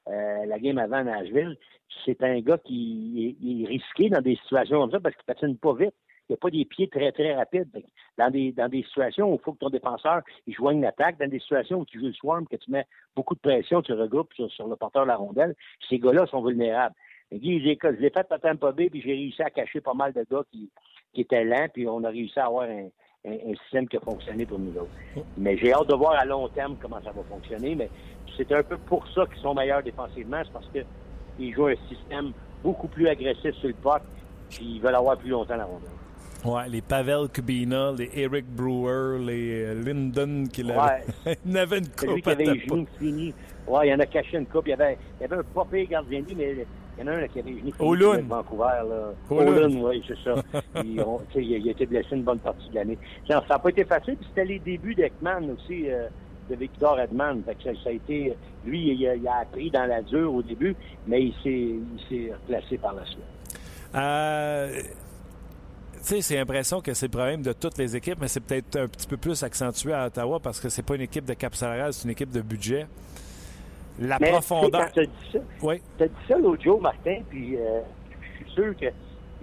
euh, la game avant Nashville. C'est un gars qui est, risqué dans des situations comme ça parce qu'il patine pas vite. Il n'y a pas des pieds très, très rapides. Dans des, dans des situations où il faut que ton défenseur il joigne l'attaque, dans des situations où tu joues le swarm, que tu mets beaucoup de pression, tu regroupes sur, sur le porteur de la rondelle, ces gars-là sont vulnérables. Guy, je l'ai fait à Tampa Bay, puis j'ai réussi à cacher pas mal de gars qui, qui étaient lents, puis on a réussi à avoir un, un, un système qui a fonctionné pour nous autres. Mais j'ai hâte de voir à long terme comment ça va fonctionner, mais c'est un peu pour ça qu'ils sont meilleurs défensivement, c'est parce qu'ils jouent un système beaucoup plus agressif sur le puck, puis ils veulent avoir plus longtemps la rondelle. Ouais, les Pavel Kubina, les Eric Brewer, les euh, Lyndon qui l'avaient. Ouais. il y avait une coupe qui avait genoux finis. Ouais, il y en a caché une coupe. Il y avait, il y avait un pas gardien mais il y en a un là, qui finis. Olun. de Vancouver, là. Oui, c'est ça. Puis, on- il, a- il a été blessé une bonne partie de l'année. Ça n'a pas été facile, puis c'était les débuts d'Ekman aussi, euh, de Victor Edman. Fait que ça, ça a été, lui, il a, il a appris dans la dure au début, mais il s'est, il s'est replacé par la suite. Euh, tu sais, c'est l'impression que c'est le problème de toutes les équipes, mais c'est peut-être un petit peu plus accentué à Ottawa parce que c'est pas une équipe de cap salarial, c'est une équipe de budget. La Mais, profondeur. tu t'as dit ça, Oui. T'as dit ça l'autre jour, Martin, puis euh, je suis sûr que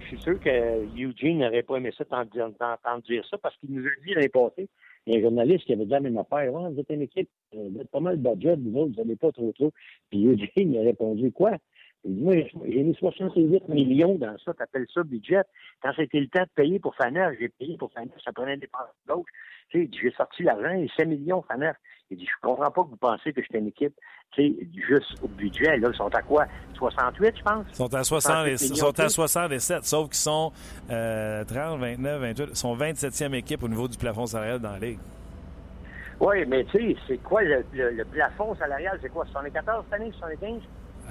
je suis sûr que Eugene n'aurait pas aimé ça t'entendre dire ça parce qu'il nous a dit l'année passée, il y a un journaliste qui avait dit la même affaire. Vous êtes une équipe, euh, vous êtes pas mal budget, vous autres, vous n'allez pas trop trop. Puis Eugene il a répondu quoi? Il dit, moi, j'ai mis 68 millions dans ça, t'appelles ça budget. Quand c'était le temps de payer pour Faner, j'ai payé pour Faner, ça prenait des dépenses d'autres. Tu sais, j'ai sorti l'argent, et 5 millions, Faner. Il dit, je comprends pas que vous pensez que j'étais une équipe, tu sais, juste au budget, là, ils sont à quoi? 68, je pense? Ils sont à, 60 et- 68 ils sont à millions. 67, sauf qu'ils sont euh, 30, 29, 28, ils sont 27e équipe au niveau du plafond salarial dans la Ligue. Oui, mais tu sais, c'est quoi le, le- le plafond salarial? C'est quoi? 74 cette année? 75?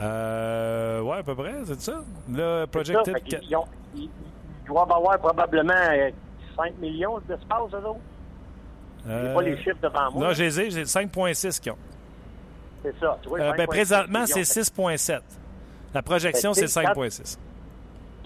Euh, ouais, à peu près, c'est ça? Le C'est ça, projected. ils, ont- ils- doivent avoir probablement euh, 5 millions d'espace, eux autres. J'ai Euh, pas les chiffres devant moi. Non, j'ai les ai, j'ai 5,6 qu'ils ont. C'est ça. Tu vois, Euh, 5,6 ben, présentement, c'est 6,7. La projection, que, c'est tu sais, 5,6.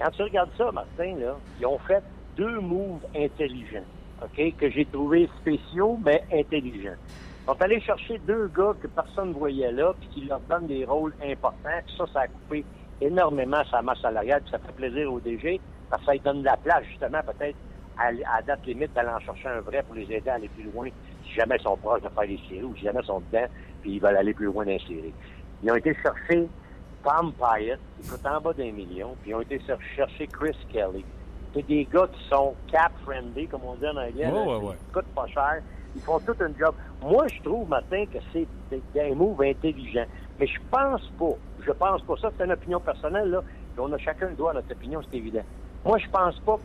Quand tu regardes ça, Martin, là, ils ont fait deux moves intelligents, OK, que j'ai trouvé spéciaux, mais intelligents. Ils sont allés chercher deux gars que personne ne voyait là, puis qui leur donnent des rôles importants. Puis ça, ça a coupé énormément sa masse salariale, puis ça fait plaisir au DG, parce que ça lui donne de la place, justement, peut-être, à, à date limite, d'aller en chercher un vrai pour les aider à aller plus loin, si jamais ils sont proches de faire les séries, ou si jamais ils sont dedans, puis ils veulent aller plus loin dans les séries. Ils ont été chercher Tom Pyatt, qui coûte en bas d'un million, puis ils ont été cher- chercher Chris Kelly. C'est des gars qui sont cap-friendly, comme on dit en anglais. Ouais, là, ouais, ouais. qui coûtent pas cher, Ils font tout un job. Moi, je trouve, Martin, que c'est des- un move intelligent. Mais je pense pas. Je pense pas. Ça, c'est une opinion personnelle, là. Puis on a chacun le droit à notre opinion, c'est évident. Moi, je pense pas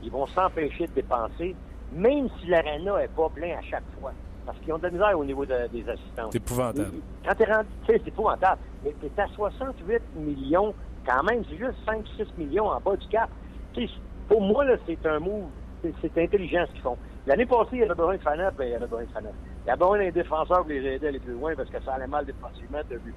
qu'ils vont s'empêcher de dépenser, même si l'aréna est pas plein à chaque fois. Parce qu'ils ont de la misère au niveau de- des assistants. C'est épouvantable. Quand t'es rendu, tu sais, c'est épouvantable. Mais t'es à 68 millions, quand même, c'est juste 5-6 millions en bas du cap. Tu sais, pour moi, là, c'est un move, c'est- intelligent ce qu'ils font. L'année passée, il y avait besoin de Faneuf, ben, il y avait besoin de Faneuf. Il y avait besoin d'un défenseur pour les aider à aller plus loin parce que ça allait mal défensivement, t'as vu.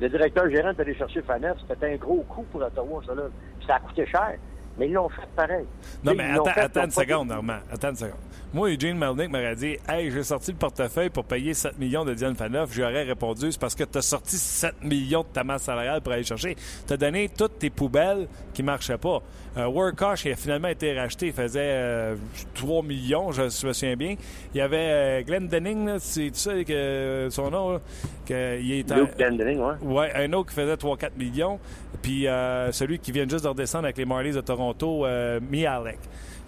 Le directeur gérant est allé chercher Faneuf, c'était un gros coup pour Ottawa, ça, là. Puis ça a coûté cher. Mais ils l'ont fait pareil. Non, mais attends, fait, attends une seconde, Normand. Attends une seconde. Moi, Eugene Melnick m'aurait dit Hey, j'ai sorti le portefeuille pour payer 7 millions de Diane Faneuf. J'aurais répondu C'est parce que tu as sorti 7 millions de ta masse salariale pour aller chercher. Tu as donné toutes tes poubelles qui marchaient pas. Euh, Workosh, il a finalement été racheté. Faisait euh, 3 millions, je me souviens bien. Il y avait euh, Glenn Denning, c'est sais que son nom, là, que, il Dendening, ouais. Ouais, un autre qui faisait 3-4 millions. Puis euh, celui qui vient juste de redescendre avec les Marlies de Toronto, euh, Mialek.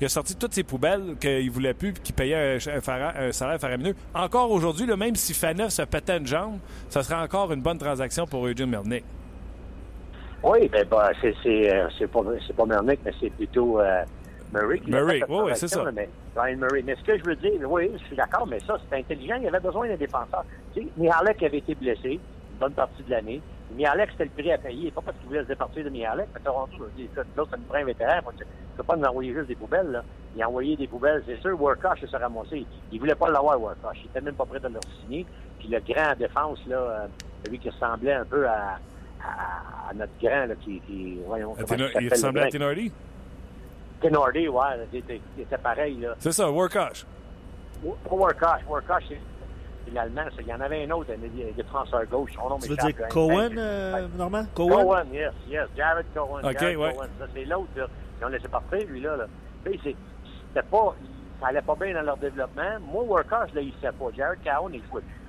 Il a sorti toutes ses poubelles qu'il voulait plus qu'il payait un, un salaire faramineux. Encore aujourd'hui, même si Faneuf se pétait une jambe, ça serait encore une bonne transaction pour Eugene Melnick. Oui, ben, bah, c'est, c'est, euh, c'est pas, c'est pas Mernick, mais c'est plutôt euh, Murray qui Murray, fait oui, c'est ça. Mais, Ryan Murray. Mais ce que je veux dire, oui, je suis d'accord, mais ça, c'est intelligent. Il y avait besoin d'un défenseur. Tu sais, Mihalek avait été blessé une bonne partie de l'année. Mihalek, c'était le prix à payer. Pas parce qu'il voulait se départir de Mihalek, mais Toronto, là, c'est une vraie vétéran. Tu peux pas nous envoyer juste des poubelles, là. Il a envoyé des poubelles, c'est sûr. Workosh, il s'est ramassé. Il voulait pas l'avoir, Workosh. Il était même pas prêt de le signer. Puis le grand en défense, là, euh, celui qui ressemblait un peu à, à, à notre grand, là, qui, qui voyons, il ressemblait le à? Tenordi, ouais, il était, il était pareil, là. C'est ça, Workosh. Pas Workosh. Workosh, c'est l'allemand. Il y en avait un autre, un défenseur gauche. Son nom Tu veux dire Cohen, euh, Normand? Cohen? Cohen, yes, yes. Jared Cohen. OK, Jared ouais. Cohen. Ça, c'est l'autre, là. Ils ont laissé partir, lui, là. là. C'est- c'était pas... Ça allait pas bien dans leur développement. Moi, Workosh, là, il sait pas. Jared Cohen, il jouait plus.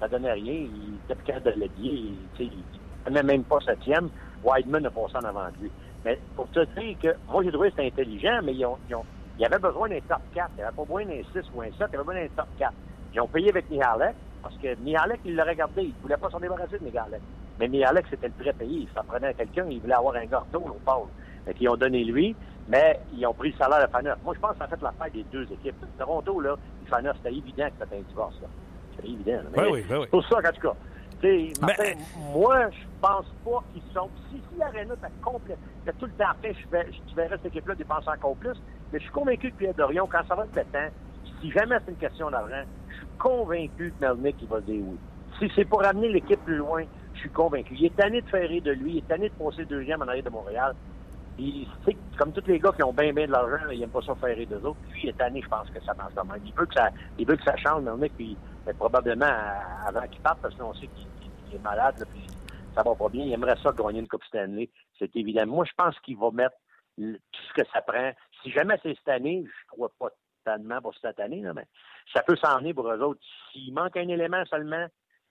Ça donnait rien. Il était plus capable de. Il, tu sais, il prenait même pas septième. Wideman a passé en avant de lui. Mais pour te dire que... Moi, j'ai trouvé que c'était intelligent, mais ils ont... Ils ont il avait besoin d'un top 4. Il n'y avait pas besoin d'un 6 ou un 7. Il avait besoin d'un top 4. Ils ont payé avec Mihalek, parce que Mihalek, il l'a regardé. Il ne voulait pas s'en débarrasser de Mihalek. Mais Mihalek, c'était le prêt payé. Il s'en prenait à quelqu'un. Il voulait avoir un gâteau au Paul. Fait qu'ils ont donné lui, mais ils ont pris le salaire de Faneuf. Moi, je pense que ça a fait l'affaire des deux équipes. Toronto, là, Faneuf, c'était évident que c'était un divorce. C'était évident. là. Ben oui, ben oui. Pour ça, en tout cas. Martin, Mais- moi, je pense pas qu'ils sont. Si, si l'Arena était complète, tout le temps fait, je verrais cette équipe-là dépenser encore plus. Mais je suis convaincu que Pierre Dorion, quand ça va être le temps, si jamais c'est une question d'argent, je suis convaincu que Melnick, il va dire oui. Si c'est pour amener l'équipe plus loin, je suis convaincu. Il est tanné de faire rire de lui, il est tanné de passer deuxième en arrière de Montréal. Il sait que, comme tous les gars qui ont bien, bien de l'argent, ils n'aiment pas ça faire rire d'eux autres. Lui, il est tanné, je pense que ça pense quand même. Il veut que ça, il veut que ça change, Melnick, puis mais probablement avant qu'il parte, parce qu'on sait qu'il est malade, là, puis ça va pas bien. Il aimerait ça gagner une Coupe Stanley, c'est évident. Moi, je pense qu'il va mettre tout ce que ça prend. Si jamais c'est cette année, je crois pas tellement pour cette année, là, mais ça peut s'en venir pour eux autres. S'il manque un élément seulement,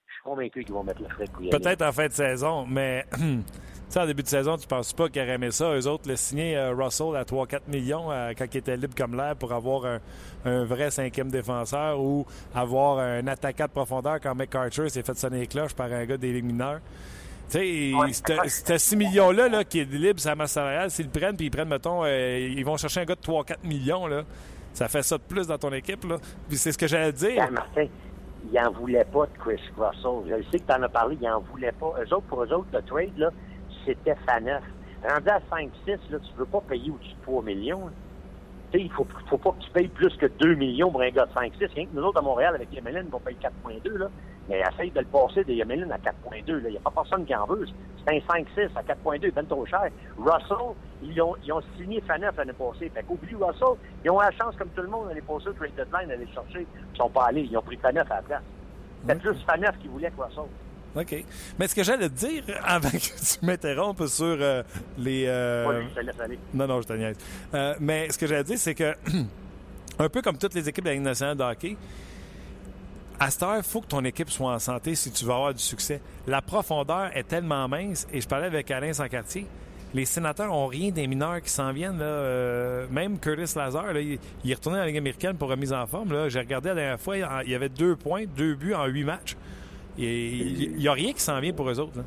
je suis convaincu qu'ils vont mettre le frais. Peut-être en fin de saison, mais sais, en début de saison, tu penses pas qu'ils auraient aimé ça, eux autres, le signer euh, Russell à 3-4 millions euh, quand il était libre comme l'air pour avoir un, un vrai cinquième défenseur ou avoir un attaquant de profondeur quand McArthur s'est fait sonner les cloches par un gars des ligues mineures. Tu sais, Ouais. ce ce 6 millions-là là, qui est libre, sa masse salariale, s'ils le prennent puis ils prennent, mettons, euh, ils vont chercher un gars de 3-4 millions, là, ça fait ça de plus dans ton équipe. Là. Puis c'est ce que j'allais dire. Quand Martin, il n'en voulait pas de Chris Russell. Je sais que tu en as parlé, il n'en voulait pas. Eux autres, pour eux autres, le trade, là, c'était Faneuf. Rendu à 5-6, là, tu veux pas payer au-dessus de 3 millions. là. Sais, il faut, faut pas que tu payes plus que 2 millions pour un gars de 5-6. Rien que nous autres, à Montréal, avec Yemelin, on paye 4,2, là. Mais essaye de le passer de Yemelin à 4,2, là. Il n'y a pas personne qui en veut. C'est un 5-6 à 4,2, ben trop cher. Russell, ils ont, ils ont signé Faneuf l'année passée. Fait qu'oublie Russell, ils ont la chance, comme tout le monde, l'année passée, au trade deadline, d'aller le chercher. Ils sont pas allés. Ils ont pris Faneuf à la place. C'était plus Faneuf qui voulait que Russell. OK. Mais ce que j'allais te dire, avant que tu m'interrompes sur euh, les... euh, je. Non, non, je te niaise. Euh, mais ce que j'allais dire, c'est que, un peu comme toutes les équipes de la Ligue nationale de hockey, à cette heure, il faut que ton équipe soit en santé si tu veux avoir du succès. La profondeur est tellement mince, et je parlais avec Alain Sancartier, les sénateurs n'ont rien des mineurs qui s'en viennent. Là. Même Curtis Lazar, là, il, est retourné dans la Ligue américaine pour remise en forme. J'ai regardé la dernière fois, il y avait deux points, deux buts en huit matchs. Il n'y a rien qui s'en vient pour eux autres.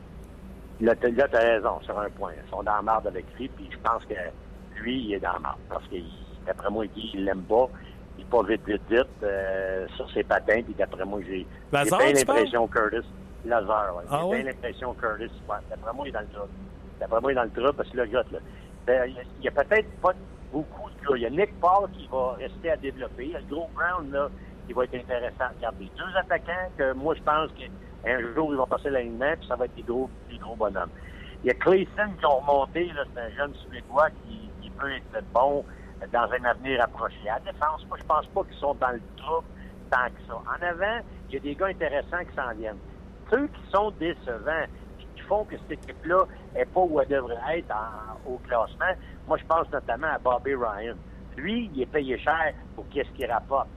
Là, tu as raison sur un point. Ils sont dans la marde avec lui, puis je pense que lui, il est dans la marde. Parce que, d'après moi, il dit qu'il l'aime pas. Il est pas vite, vite, vite euh, sur ses patins, puis d'après moi, j'ai bien l'impression Curtis. Lazar, ouais. Ah, j'ai bien l'impression Curtis. D'après moi, il est dans le trou. D'après moi, il est dans le trou, parce que là, gars, là, ben, il n'y a, peut-être pas beaucoup de gars. Il y a Nick Paul qui va rester à développer. Il y a le gros Brown, là, qui va être intéressant à regarder. Deux attaquants que moi, je pense qu'un jour, ils vont passer l'alignement, puis ça va être des gros, des gros bonhommes. Il y a Clayson qui ont remonté, c'est un jeune Suédois qui, peut être bon dans un avenir approché. À la défense, moi, je pense pas qu'ils sont dans le trou tant que ça. En avant, il y a des gars intéressants qui s'en viennent. Ceux qui sont décevants, qui font que cette équipe-là n'est pas où elle devrait être au classement, moi, je pense notamment à Bobby Ryan. Lui, il est payé cher pour qu'est-ce qu'il rapporte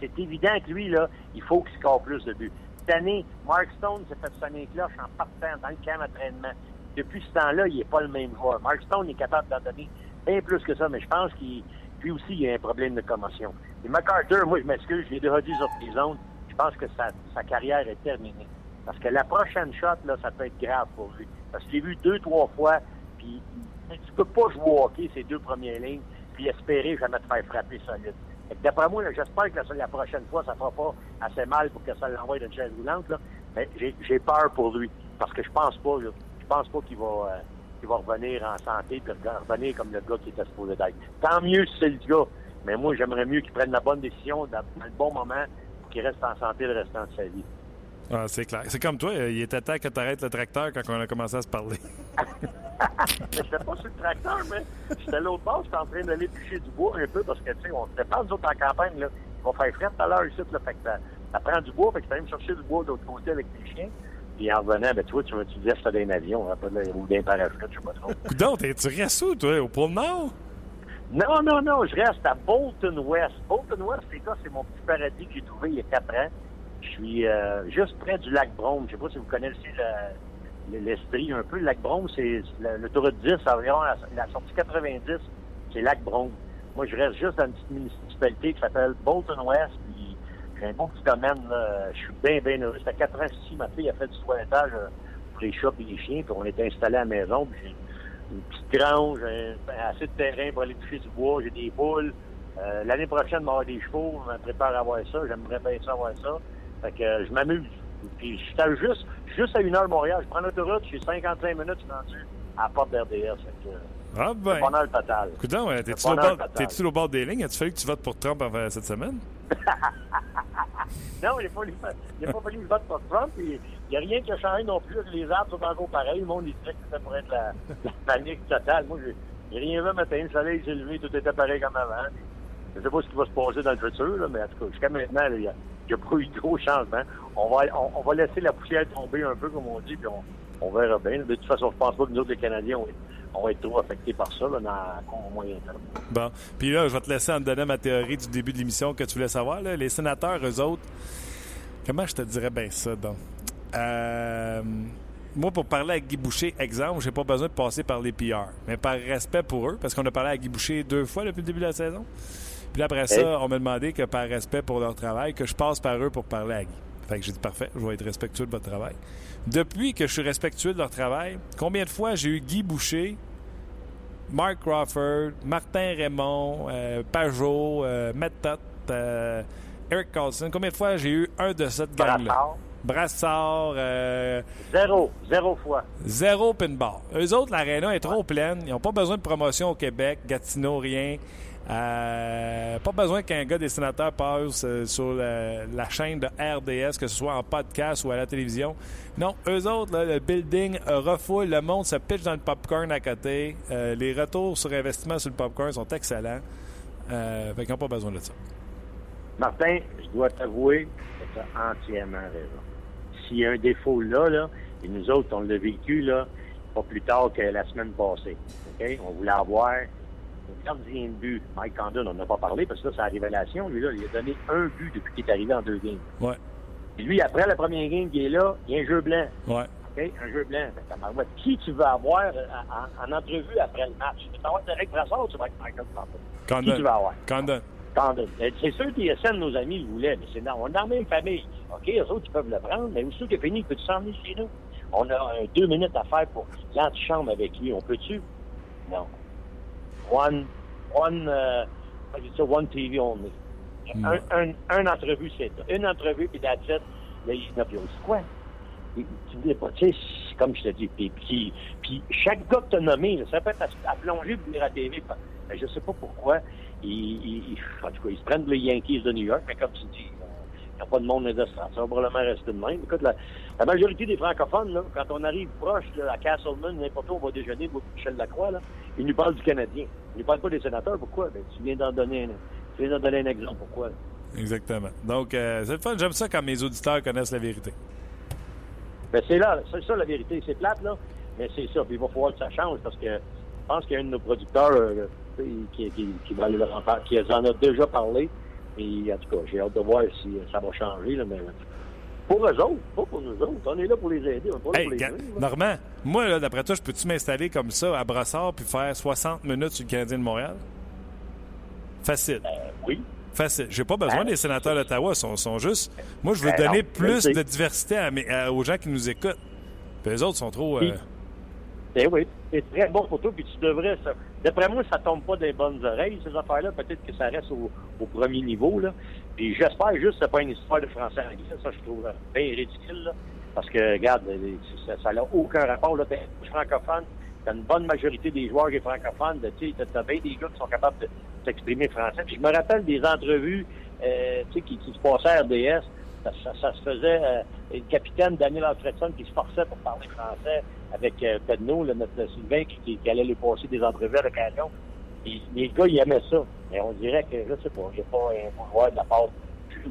c'est évident que lui, là, il faut qu'il score plus de buts. Cette année, Mark Stone s'est fait sonner cloche en partant dans le camp d'entraînement. Depuis ce temps-là, il n'est pas le même joueur. Mark Stone est capable d'en donner bien plus que ça, mais je pense qu'il lui aussi, il a un problème de commotion. Et MacArthur, moi, je m'excuse, je l'ai déjà dit sur les je pense que sa, carrière est terminée. Parce que la prochaine shot, là, ça peut être grave pour lui. Parce que je l'ai vu deux, trois fois, puis tu peux pas jouer hockey ces deux premières lignes, puis espérer jamais te faire frapper solide. D'après moi, j'espère que la, prochaine fois, ça fera pas assez mal pour que ça l'envoie d'une chaise roulante. Là. Mais j'ai peur pour lui. Parce que je pense pas, je pense pas qu'il va, euh, va revenir en santé et revenir comme le gars qui était supposé d'être. Tant mieux si c'est le gars. Mais moi, j'aimerais mieux qu'il prenne la bonne décision dans, le bon moment pour qu'il reste en santé le restant de sa vie. Ah, c'est clair. C'est comme toi, il était temps que tu arrêtes le tracteur quand on a commencé à se parler. j'étais pas sur le tracteur, mais j'étais l'autre bord, j'étais en train d'aller toucher du bois un peu parce que, tu sais, on se pas nous autres en campagne, là. Il va faire frais tout à l'heure ici, là. Fait que ça, prend du bois, fait que j'étais me chercher du bois de l'autre côté avec les chiens. Puis en revenant, ben, tu vois, tu me disais c'était un avion, hein, pas de, ou d'un parachute, je sais pas trop. Coudon, tu restes où, toi, au pôle Nord? Non, non, non, je reste à Bolton West. Bolton West, c'est ça, c'est mon petit paradis que j'ai trouvé il y a quatre ans. Je suis euh, juste près du lac Brome. Je sais pas si vous connaissez l'Estrie un peu. Le lac Brome, c'est l'autoroute 10, environ la, la, sortie 90, c'est lac Brome. Moi, je reste juste dans une petite municipalité qui s'appelle Bolton West. Puis j'ai un bon petit domaine. Là. Je suis bien, bien heureux. C'était quatre ans ici. Ma fille a fait du toilettage euh, pour les chats et les chiens. Puis on était installé à la maison. Puis j'ai une petite grange, assez de terrain pour aller toucher du bois. J'ai des poules. Euh, L'année prochaine, avoir des chevaux. Je me prépare à avoir ça. J'aimerais bien ça avoir ça. Fait que euh, je m'amuse. Puis je suis juste, juste à une heure de Montréal. Je prends l'autoroute, je suis 55 minutes, je suis rendu à la porte d'RDS. Ah ben. C'est bonheur total. Coudon, t'es-tu au, bord, au bord des lignes? As-tu fallu que tu votes pour Trump cette semaine? non, il n'a pas, pas fallu que je vote pour Trump. Il n'y a rien qui a changé non plus. Les arbres sont encore pareils. Le monde, il disait que ça pourrait être la, panique totale. Moi, j'ai rien vu matin. Le soleil s'est levé, tout était pareil comme avant. Je ne sais pas ce qui va se passer dans le futur, là, mais en tout cas, jusqu'à maintenant, il n'y a, pas eu de gros changements. On va, on, va laisser la poussière tomber un peu, comme on dit, puis on, verra bien. De toute façon, je pense pas que nous autres, les Canadiens, on va être trop affectés par ça là, dans le moyen terme. Bon. Puis là, je vais te laisser en donner ma théorie du début de l'émission que tu voulais savoir. Là. Les sénateurs, eux autres, comment je te dirais bien ça, donc? Euh, moi, pour parler à Guy Boucher, exemple, j'ai pas besoin de passer par les PR. Mais par respect pour eux, parce qu'on a parlé à Guy Boucher deux fois depuis le début de la saison. Puis après ça, on m'a demandé que par respect pour leur travail, que je passe par eux pour parler à Guy. Fait que j'ai dit parfait, je vais être respectueux de votre travail. Depuis que je suis respectueux de leur travail, combien de fois j'ai eu Guy Boucher, Mark Crawford, Martin Raymond, euh, Pajot, euh, Matt euh, Eric Carlson, combien de fois j'ai eu un de cette gang-là? Brassard. Euh, zéro. Zéro fois. Zéro pinball. Eux autres, l'aréna est trop pleine. Ils n'ont pas besoin de promotion au Québec, Gatineau, rien. Euh, pas besoin qu'un gars des sénateurs passe euh, sur la, chaîne de RDS, que ce soit en podcast ou à la télévision. Non, eux autres, le building refoule, le monde se pitch dans le popcorn à côté. Euh, les retours sur investissement sur le popcorn sont excellents. Euh, n'ont pas besoin de ça. Martin, je dois t'avouer que tu as entièrement raison. S'il y a un défaut là, là, et nous autres, on l'a vécu là, pas plus tard que la semaine passée. On voulait avoir gardien de but, Mike Condon, on n'a pas parlé parce que là, c'est la révélation. Lui, là, il a donné un but depuis qu'il est arrivé en deux games. Ouais. Et lui, après la première game qui est là, il y a un jeu blanc. Ouais. OK? Un jeu blanc. Qui tu veux avoir en, en, entrevue après le match? Tu veux avoir Derek Brassard ou tu vas être Michael Condon? Qui tu veux avoir? Condon. Condon. C'est sûr que TSN, nos amis, le voulaient, mais c'est dans, on est dans la même famille. OK, eux autres, ils peuvent le prendre, mais aussi que fini, peux-tu s'en venir chez nous? On a deux minutes à faire pour l'antichambre avec lui. On peut-tu? Non. One, one, uh, one TV only. Mm. Un, un, un, entrevue, c'est ça. Une entrevue, puis la tête, là, il n'a plus quoi? Tu dis pas, tu sais, comme je te dis, puis, puis, puis chaque gars que tu as nommé, ça peut être à, à plonger pour venir à TV. Ben, je sais pas pourquoi. Ils, ils, en tout cas, ils se prennent les Yankees de New York, mais comme tu dis, il n'y a pas de monde dans Ça va probablement rester de même. Écoute, la, la majorité des francophones, là, quand on arrive proche là, à Castleman, n'importe où on va déjeuner, Michel Lacroix, là, ils nous parlent du Canadien. Ils nous parlent pas des sénateurs. Pourquoi? Ben, tu viens d'en donner donner un exemple. Pourquoi? Exactement. Donc, euh, c'est le fun. J'aime ça quand mes auditeurs connaissent la vérité. Ben, c'est là, c'est ça la vérité. C'est plate, là, mais c'est ça. Puis il va falloir que ça change parce que je pense qu'il y a un de nos producteurs euh, qui, qui, qui, va aller en, qui en a déjà parlé. Et en tout cas, j'ai hâte de voir si ça va changer. Là, mais pour eux autres, pas pour nous autres. On est là pour les aider. On est pas hey, pour les aider, Normand, moi, d'après toi, je peux-tu m'installer comme ça à Brassard puis faire 60 minutes sur le Canadien de Montréal? Facile. Euh, oui. Facile. J'ai pas besoin des sénateurs d'Ottawa. Ils sont, sont, juste. Moi, je veux ben donner plus de diversité à aux gens qui nous écoutent. Puis les autres sont trop. Euh... Ben oui. C'est très bon pour toi. Puis tu devrais. D'après moi, ça tombe pas des bonnes oreilles, ces affaires-là. Peut-être que ça reste au, au premier niveau. Là. Puis j'espère juste que c'est pas une histoire de français anglais. Ça, je trouve bien ridicule. Là. Parce que, regarde, ça n'a aucun rapport. Là. francophone, t'as une bonne majorité des joueurs qui sont francophones. Tu as bien des gars qui sont capables de s'exprimer français. Puis je me rappelle des entrevues euh, qui, qui se passaient à RDS. Ça, ça, ça, se faisait, euh, le capitaine Daniel Alfredson qui se forçait pour parler français avec euh, Pedno, là, notre Sylvain, qui, qui, allait lui passer des entrevues à l'occasion. Les gars, ils aimaient ça. Mais on dirait que, je sais pas, il n'y a pas un pouvoir de la part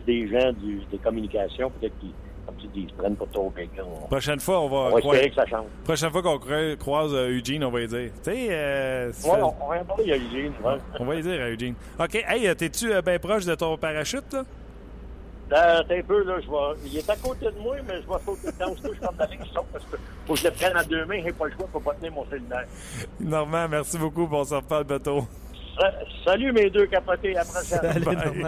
des gens du, des communications, peut-être qu'ils comme tu dis, ils se prennent pas trop quelqu'un. Prochaine fois, on va. On va espérer que ça change. Prochaine fois qu'on croise euh, Eugene, on va lui dire. Tu sais. Euh, ouais, on, on, va parler à Eugene. Ouais. on va lui dire à Eugene. OK. Hey, t'es-tu euh, bien proche de ton parachute, là? Euh, un peu, là, je vais... Il est à côté de moi, mais je vais sauter dedans. Je prends la ligne, je saute parce que faut que je le prenne à deux mains. J'ai pas le choix pour pas tenir mon cellulaire. Normand, merci beaucoup. On s'en reparle bientôt. Salut mes deux capotés, à la prochaine. Salut.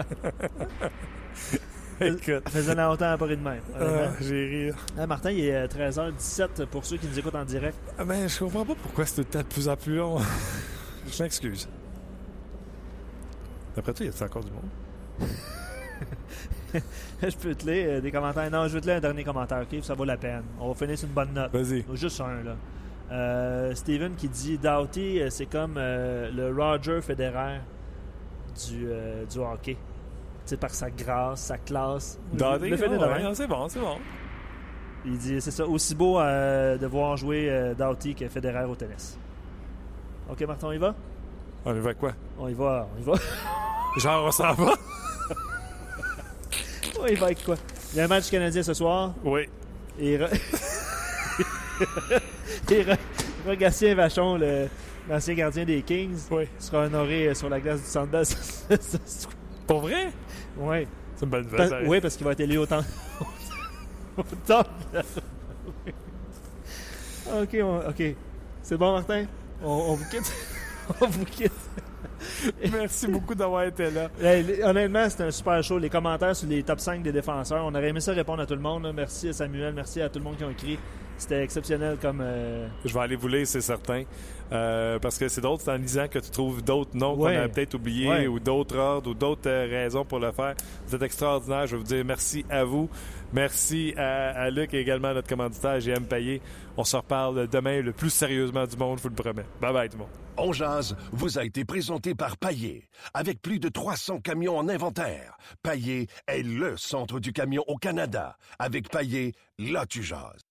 Écoute. faisait longtemps à parler de même. Ah, J'ai rire. Ah, Martin, il est 13h17 pour ceux qui nous écoutent en direct. Ah, ben, je comprends pas pourquoi c'est de plus en plus long. je m'excuse. D'après toi, y a encore du monde? je peux te lire euh, des commentaires. Non, je vais te lire un dernier commentaire, OK? Ça vaut la peine. On va finir sur une bonne note. Vas-y. Juste un, là. Euh, Steven qui dit Doughty, euh, c'est comme euh, le Roger Federer du, euh, du hockey. sais, par sa grâce, sa classe. Doughty, le ouais, c'est bon, c'est bon. Il dit c'est ça, aussi beau de voir jouer Doughty que Federer au tennis. Ok, Martin, on y va? On y va quoi? On y va, on y va. Genre, on s'en va? Y va avec quoi? Il y a un match canadien ce soir. Oui. Et. Re... Et Rogatien Vachon, l'ancien gardien des Kings, oui. sera honoré sur la glace du Sandbell. Pour vrai? Oui. C'est une bonne nouvelle. Pa oui, parce qu'il va être élu autant. autant. ok, on... ok. C'est bon, Martin? On, on vous quitte. on vous quitte. Merci beaucoup d'avoir été là. Hey, honnêtement, c'était un super show. Les commentaires sur les top 5 des défenseurs, on aurait aimé ça répondre à tout le monde. Merci à Samuel, merci à tout le monde qui a écrit. C'était exceptionnel comme. Euh... Je vais aller vous lire, c'est certain. Euh, parce que c'est d'autres, c'est en lisant que tu trouves d'autres noms Ouais. qu'on a peut-être oubliés Ouais. ou d'autres ordres ou d'autres euh, raisons pour le faire. Vous êtes extraordinaire. Je vais vous dire merci à vous. Merci à, Luc et également à notre commanditaire, JM Payet. On se reparle demain le plus sérieusement du monde, je vous le promets. Bye bye tout le monde. On jase vous a été présenté par Paillé. Avec plus de 300 camions en inventaire, Paillé est le centre du camion au Canada. Avec Paillé, là tu jases.